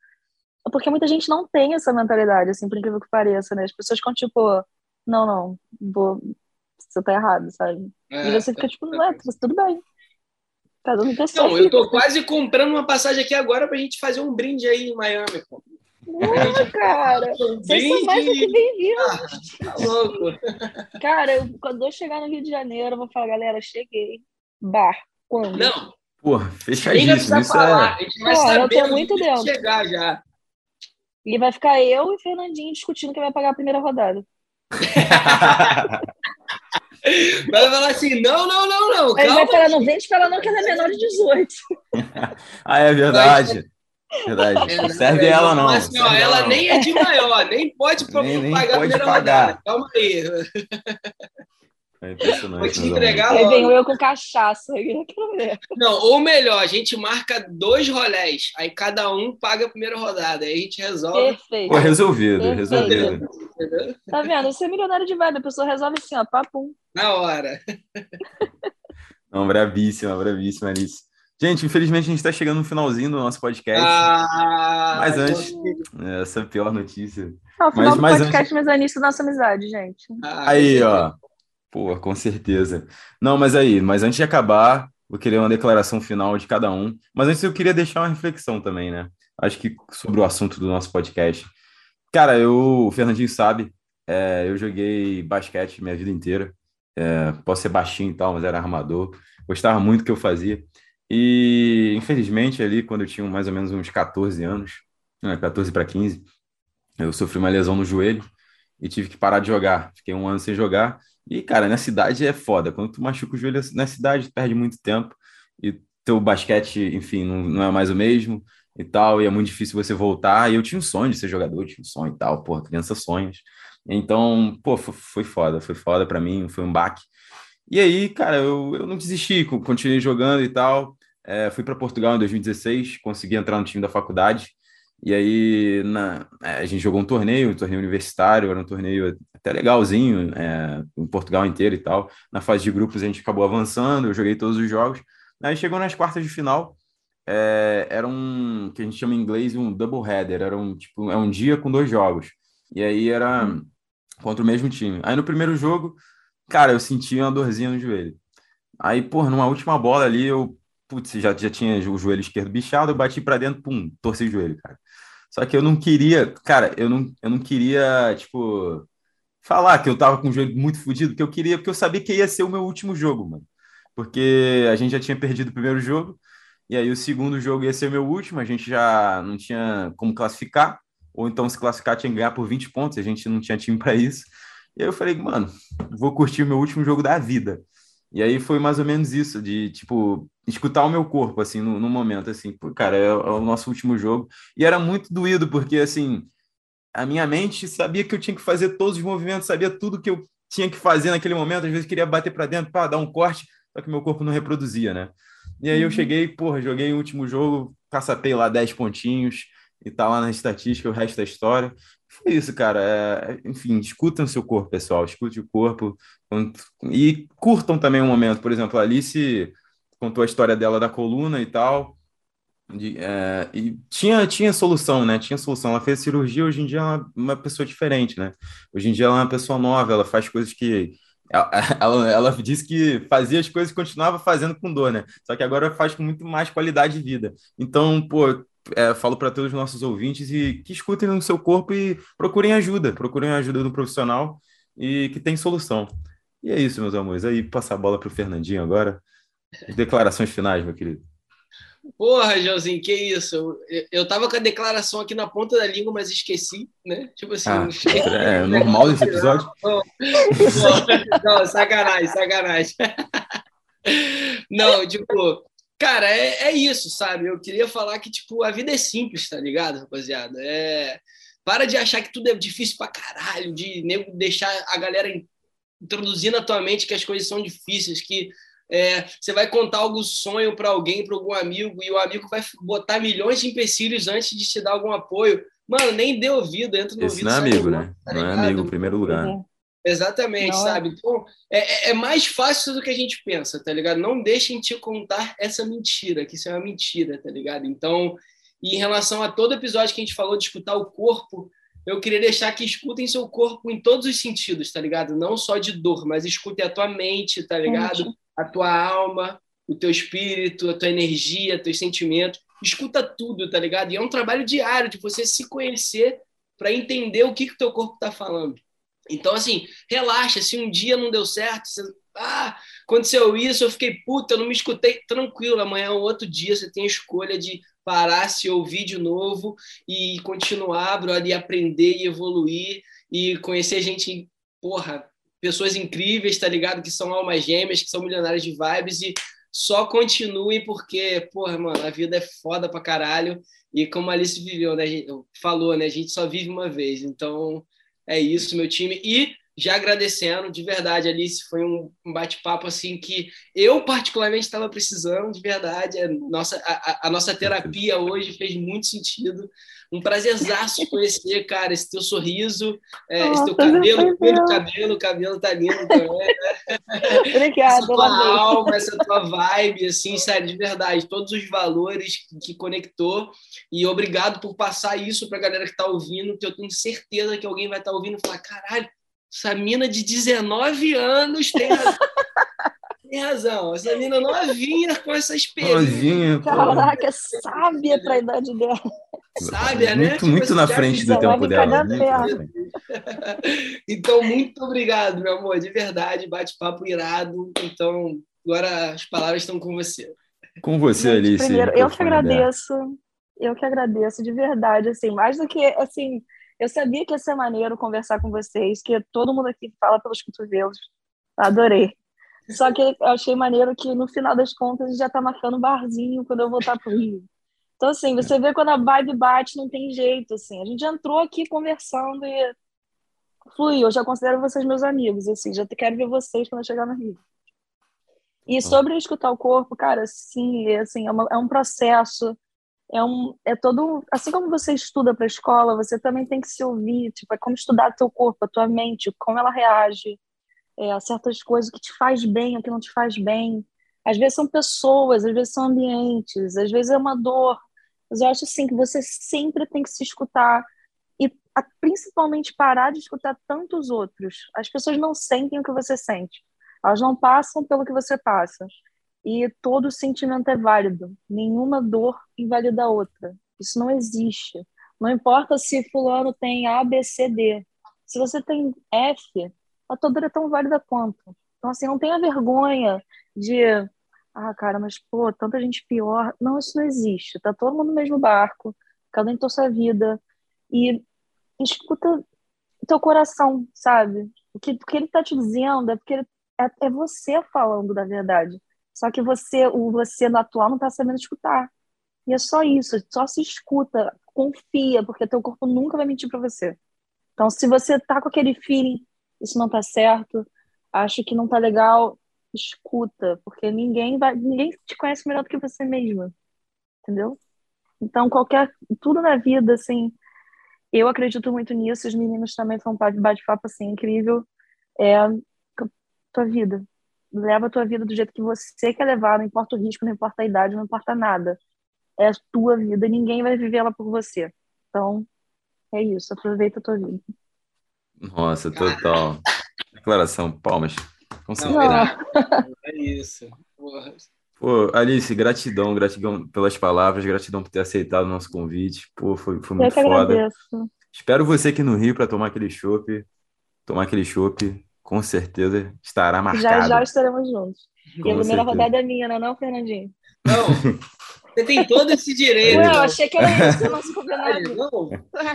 Porque muita gente não tem essa mentalidade, assim, por incrível que pareça, né? As pessoas ficam, tipo, não, não, vou... você tá errado, sabe? É, e você fica, tipo, não é, tudo bem. Tá dando certo. Não, eu tô quase comprando uma passagem aqui agora pra gente fazer um brinde aí em Miami, pô. Não, cara, vocês são mais do que bem-vindos. Ah, tá louco. Cara, eu, quando eu chegar no Rio de Janeiro, eu vou falar, galera, cheguei. Bar, quando? Não. Porra, fechadíssimo. Isso falar. é... A gente vai Pô, eu tô muito dentro. chegar já. E vai ficar eu e Fernandinho discutindo quem vai pagar a primeira rodada. vai falar assim, não, não, não, não. Aí vai falar, não vem te falar não que ela é menor de 18. ah, é verdade. Verdade. É, serve ela não. Assim, ó, ela não. nem é de maior, nem pode nem, nem pagar pode pagar. Rodada. Calma aí. É impressionante. Vou te entregar Aí logo. venho eu com cachaça. Não, ou melhor, a gente marca dois rolés, aí cada um paga a primeira rodada, aí a gente resolve. Perfeito. Pô, resolvido, Perfeito. resolvido. Tá vendo? Você é milionário de vibe, a pessoa resolve assim, ó, papum. Na hora. Não, bravíssima, bravíssima, Alice. Gente, infelizmente a gente está chegando no finalzinho do nosso podcast. Ah, mas antes, essa é a pior notícia. O final mas, do mas podcast, antes... mas é início da nossa amizade, gente. Ah, aí, ó. Pô, com certeza. Não, mas aí, mas antes de acabar, vou querer uma declaração final de cada um. Mas antes eu queria deixar uma reflexão também, né? Acho que sobre o assunto do nosso podcast. Cara, eu, o Fernandinho sabe, é, eu joguei basquete minha vida inteira. É, posso ser baixinho e tal, mas era armador. Gostava muito do que eu fazia. E, infelizmente, ali, quando eu tinha mais ou menos uns 14 anos, né, 14 para 15, eu sofri uma lesão no joelho e tive que parar de jogar. Fiquei um ano sem jogar. E, cara, na cidade é foda. Quando tu machuca o joelho na cidade, perde muito tempo. E teu basquete, enfim, não, não é mais o mesmo e tal. E é muito difícil você voltar. E eu tinha um sonho de ser jogador, tinha um sonho e tal. Porra, criança sonhos. Então, pô, foi foda. Foi foda para mim, foi um baque. E aí, cara, eu, eu não desisti, continuei jogando e tal. É, fui para Portugal em 2016, consegui entrar no time da faculdade. E aí na, é, a gente jogou um torneio, um torneio universitário, era um torneio até legalzinho, é, em Portugal inteiro e tal. Na fase de grupos a gente acabou avançando, eu joguei todos os jogos. Aí chegou nas quartas de final, é, era um que a gente chama em inglês um double header, era um tipo é um dia com dois jogos. E aí era hum. contra o mesmo time. Aí no primeiro jogo, cara, eu senti uma dorzinha no joelho. Aí, pô, numa última bola ali, eu putz, já, já tinha o joelho esquerdo bichado, eu bati para dentro, pum, torci o joelho, cara. Só que eu não queria, cara, eu não, eu não queria, tipo, falar que eu tava com o joelho muito fodido, porque eu queria, porque eu sabia que ia ser o meu último jogo, mano. Porque a gente já tinha perdido o primeiro jogo, e aí o segundo jogo ia ser o meu último, a gente já não tinha como classificar, ou então se classificar tinha que ganhar por 20 pontos, a gente não tinha time para isso. E aí eu falei, mano, vou curtir o meu último jogo da vida. E aí foi mais ou menos isso, de, tipo, escutar o meu corpo, assim, no, no momento, assim, pô, cara, é, é, o nosso último jogo. E era muito doído, porque, assim, a minha mente sabia que eu tinha que fazer todos os movimentos, sabia tudo que eu tinha que fazer naquele momento, às vezes queria bater para dentro, para dar um corte, só que meu corpo não reproduzia, né? E aí eu uhum. cheguei, porra, joguei o último jogo, caçapei lá 10 pontinhos, e tá lá na estatística o resto da história. Foi isso, cara. É, enfim, escutam o seu corpo, pessoal. Escute o corpo. E curtam também o um momento. Por exemplo, a Alice contou a história dela da coluna e tal. De, é, e tinha, tinha solução, né? Tinha solução. Ela fez cirurgia, hoje em dia ela é uma pessoa diferente, né? Hoje em dia ela é uma pessoa nova, ela faz coisas que. Ela, ela, ela disse que fazia as coisas e continuava fazendo com dor, né? Só que agora faz com muito mais qualidade de vida. Então, pô, é, falo para todos os nossos ouvintes e que escutem no seu corpo e procurem ajuda, procurem ajuda do profissional e que tem solução. E é isso, meus amores. Aí passar a bola para o Fernandinho agora. Declarações finais, meu querido. Porra, Joãozinho, que isso? Eu, eu tava com a declaração aqui na ponta da língua, mas esqueci, né? Tipo assim. Ah, é normal desse episódio. Não, não, sacanagem, sacanagem. Não, tipo, cara, é, é isso, sabe? Eu queria falar que, tipo, a vida é simples, tá ligado, rapaziada? É. Para de achar que tudo é difícil pra caralho, de deixar a galera introduzir na tua mente que as coisas são difíceis, que É, você vai contar algum sonho para alguém, para algum amigo, e o amigo vai botar milhões de empecilhos antes de te dar algum apoio. Mano, nem dê ouvido, entra no Esse ouvido. não é amigo, né? tá Não é amigo em primeiro lugar. Uhum. Exatamente, Não é. sabe? Então, é, é- é mais fácil do que a gente pensa, tá ligado? Não deixem te contar essa mentira, que isso é uma mentira, tá ligado? Então, em relação a todo episódio que a gente falou de escutar o corpo, eu queria deixar que escutem seu corpo em todos os sentidos, tá ligado? Não só de dor, mas escutem a tua mente, tá ligado? A tua alma, o teu espírito, a tua energia, teus sentimentos. Escuta tudo, tá ligado? E é um trabalho diário de você se conhecer para entender o que que teu corpo tá falando. Então, assim, relaxa. Se um dia não deu certo, você... ah, aconteceu isso, eu fiquei puta, eu não me escutei. Tranquilo, amanhã é um outro dia, você tem a escolha de parar, se ouvir de novo e continuar, brother, e aprender e evoluir e conhecer gente, porra, pessoas incríveis, tá ligado? Que são almas gêmeas, que são milionárias de vibes e só continuem porque, porra, mano, a vida é foda pra caralho e como a Alice viveu, né? Falou, né? A gente só vive uma vez, então é isso, meu time. E já agradecendo, de verdade, Alice, foi um bate-papo assim que eu particularmente estava precisando, de verdade. A nossa, a, a- a nossa terapia hoje fez muito sentido. Um prazerzaço conhecer, cara, esse teu sorriso, é, esse teu cabelo, pelo cabelo, o cabelo tá lindo também. Obrigada, essa tua amei. alma, essa tua vibe, assim, sério, de verdade, todos os valores que conectou. E obrigado por passar isso pra galera que tá ouvindo, que eu tenho certeza que alguém vai estar ouvindo e falar: caralho, essa mina de 19 anos tem razão. tem razão. Essa mina novinha com essa experiência. Caraca, sábia pra idade dela. sabe, né? Muito, muito Tipo, na já frente do tempo dela. muito frente. Então, muito obrigado, meu amor, de verdade, bate-papo irado. Então, agora as palavras estão com você. Com você, Gente, Alice. primeiro, eu que agradeço. Eu que agradeço, de verdade, assim, mais do que, assim, eu sabia que ia ser maneiro conversar com vocês, que todo mundo aqui fala pelos cotovelos. Adorei. Só que eu achei maneiro que, no final das contas, a gente já tá marcando barzinho quando eu voltar pro Rio. Então, assim, você vê quando a vibe bate, não tem jeito, assim. A gente entrou aqui conversando e fluiu. Eu já considero vocês meus amigos, assim, já quero ver vocês quando eu chegar no Rio. E sobre escutar o corpo, cara, sim, é, assim, é, uma- é um processo, é um, é todo, assim como você estuda para a escola, você também tem que se ouvir, tipo, é como estudar teu corpo, a tua mente, como ela reage, é, a certas coisas o que te faz bem, o que não te faz bem. Às vezes são pessoas, às vezes são ambientes, às vezes é uma dor. Mas eu acho assim que você sempre tem que se escutar e a- principalmente parar de escutar tantos outros. As pessoas não sentem o que você sente. Elas não passam pelo que você passa. E todo sentimento é válido. Nenhuma dor invalida a outra. Isso não existe. Não importa se fulano tem A, B, C, D. Se você tem F, a tua dor é tão válida quanto. Então, assim, não tenha vergonha de... Ah, cara, mas, pô, tanta gente pior. Não, isso não existe. Tá todo mundo no mesmo barco. Cada um tem sua vida. E escuta teu coração, sabe? O que, o que ele tá te dizendo é porque ele, é, é você falando da verdade. Só que você, o você no atual não tá sabendo escutar. E é só isso, só se escuta, confia, porque teu corpo nunca vai mentir para você. Então, se você tá com aquele feeling, isso não tá certo, acho que não tá legal, escuta, porque ninguém vai, ninguém te conhece melhor do que você mesma. Entendeu? Então, qualquer tudo na vida assim, eu acredito muito nisso, os meninos também foi um bate-papo assim incrível. É tua vida. Leva a tua vida do jeito que você quer levar, não importa o risco, não importa a idade, não importa nada. É a tua vida, ninguém vai viver ela por você. Então, é isso, aproveita a tua vida. Nossa, total. Declaração, palmas. Com Não, certeza. irado. é isso. Porra. Pô, Alice, gratidão, gratidão pelas palavras, gratidão por ter aceitado o nosso convite. Pô, foi, foi Eu muito que foda. agradeço. Espero você aqui no Rio para tomar aquele chopp. Tomar aquele chopp, com certeza estará Já marcado. já estaremos juntos. E a Com primeira certeza. rodada é minha, não é não, Fernandinho? Não, você tem todo esse direito. Ué, eu não. achei que era esse o nosso combinado. Não,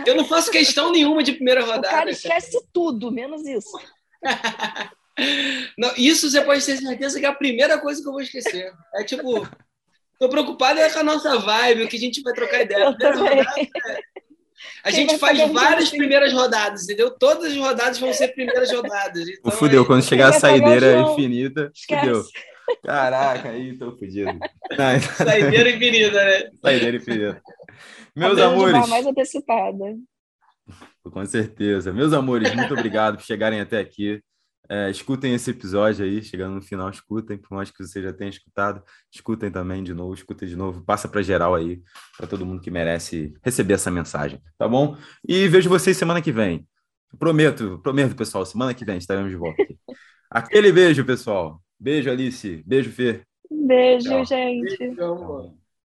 eu não faço questão nenhuma de primeira O cara rodada. esquece tudo, menos isso. Não, isso você pode ter certeza que é a primeira coisa que eu vou esquecer. É tipo, tô preocupado é com a nossa vibe, o que a gente vai trocar ideia. Eu Primeira rodada, a Quem gente faz várias primeiras rodadas, entendeu? Todas as rodadas vão ser primeiras rodadas. Então, fudeu, é- quando chegar a saideira infinita, fudeu. Esquece. Caraca, aí tô fodido. Saideira infinita, né? Saideira infinita. Meus amores. mais antecipada. Com certeza. Meus amores, muito obrigado por chegarem até aqui. É, escutem esse episódio aí, chegando no final, escutem, por mais que você já tenha escutado, escutem também de novo, escutem de novo, passa para geral aí, para todo mundo que merece receber essa mensagem, tá bom? E vejo vocês semana que vem. Prometo, prometo, pessoal, semana que vem estaremos de volta. Aqui. Aquele beijo, pessoal. Beijo, Alice. Beijo, Fê. Beijo, Tchau. gente. Beijo, amor.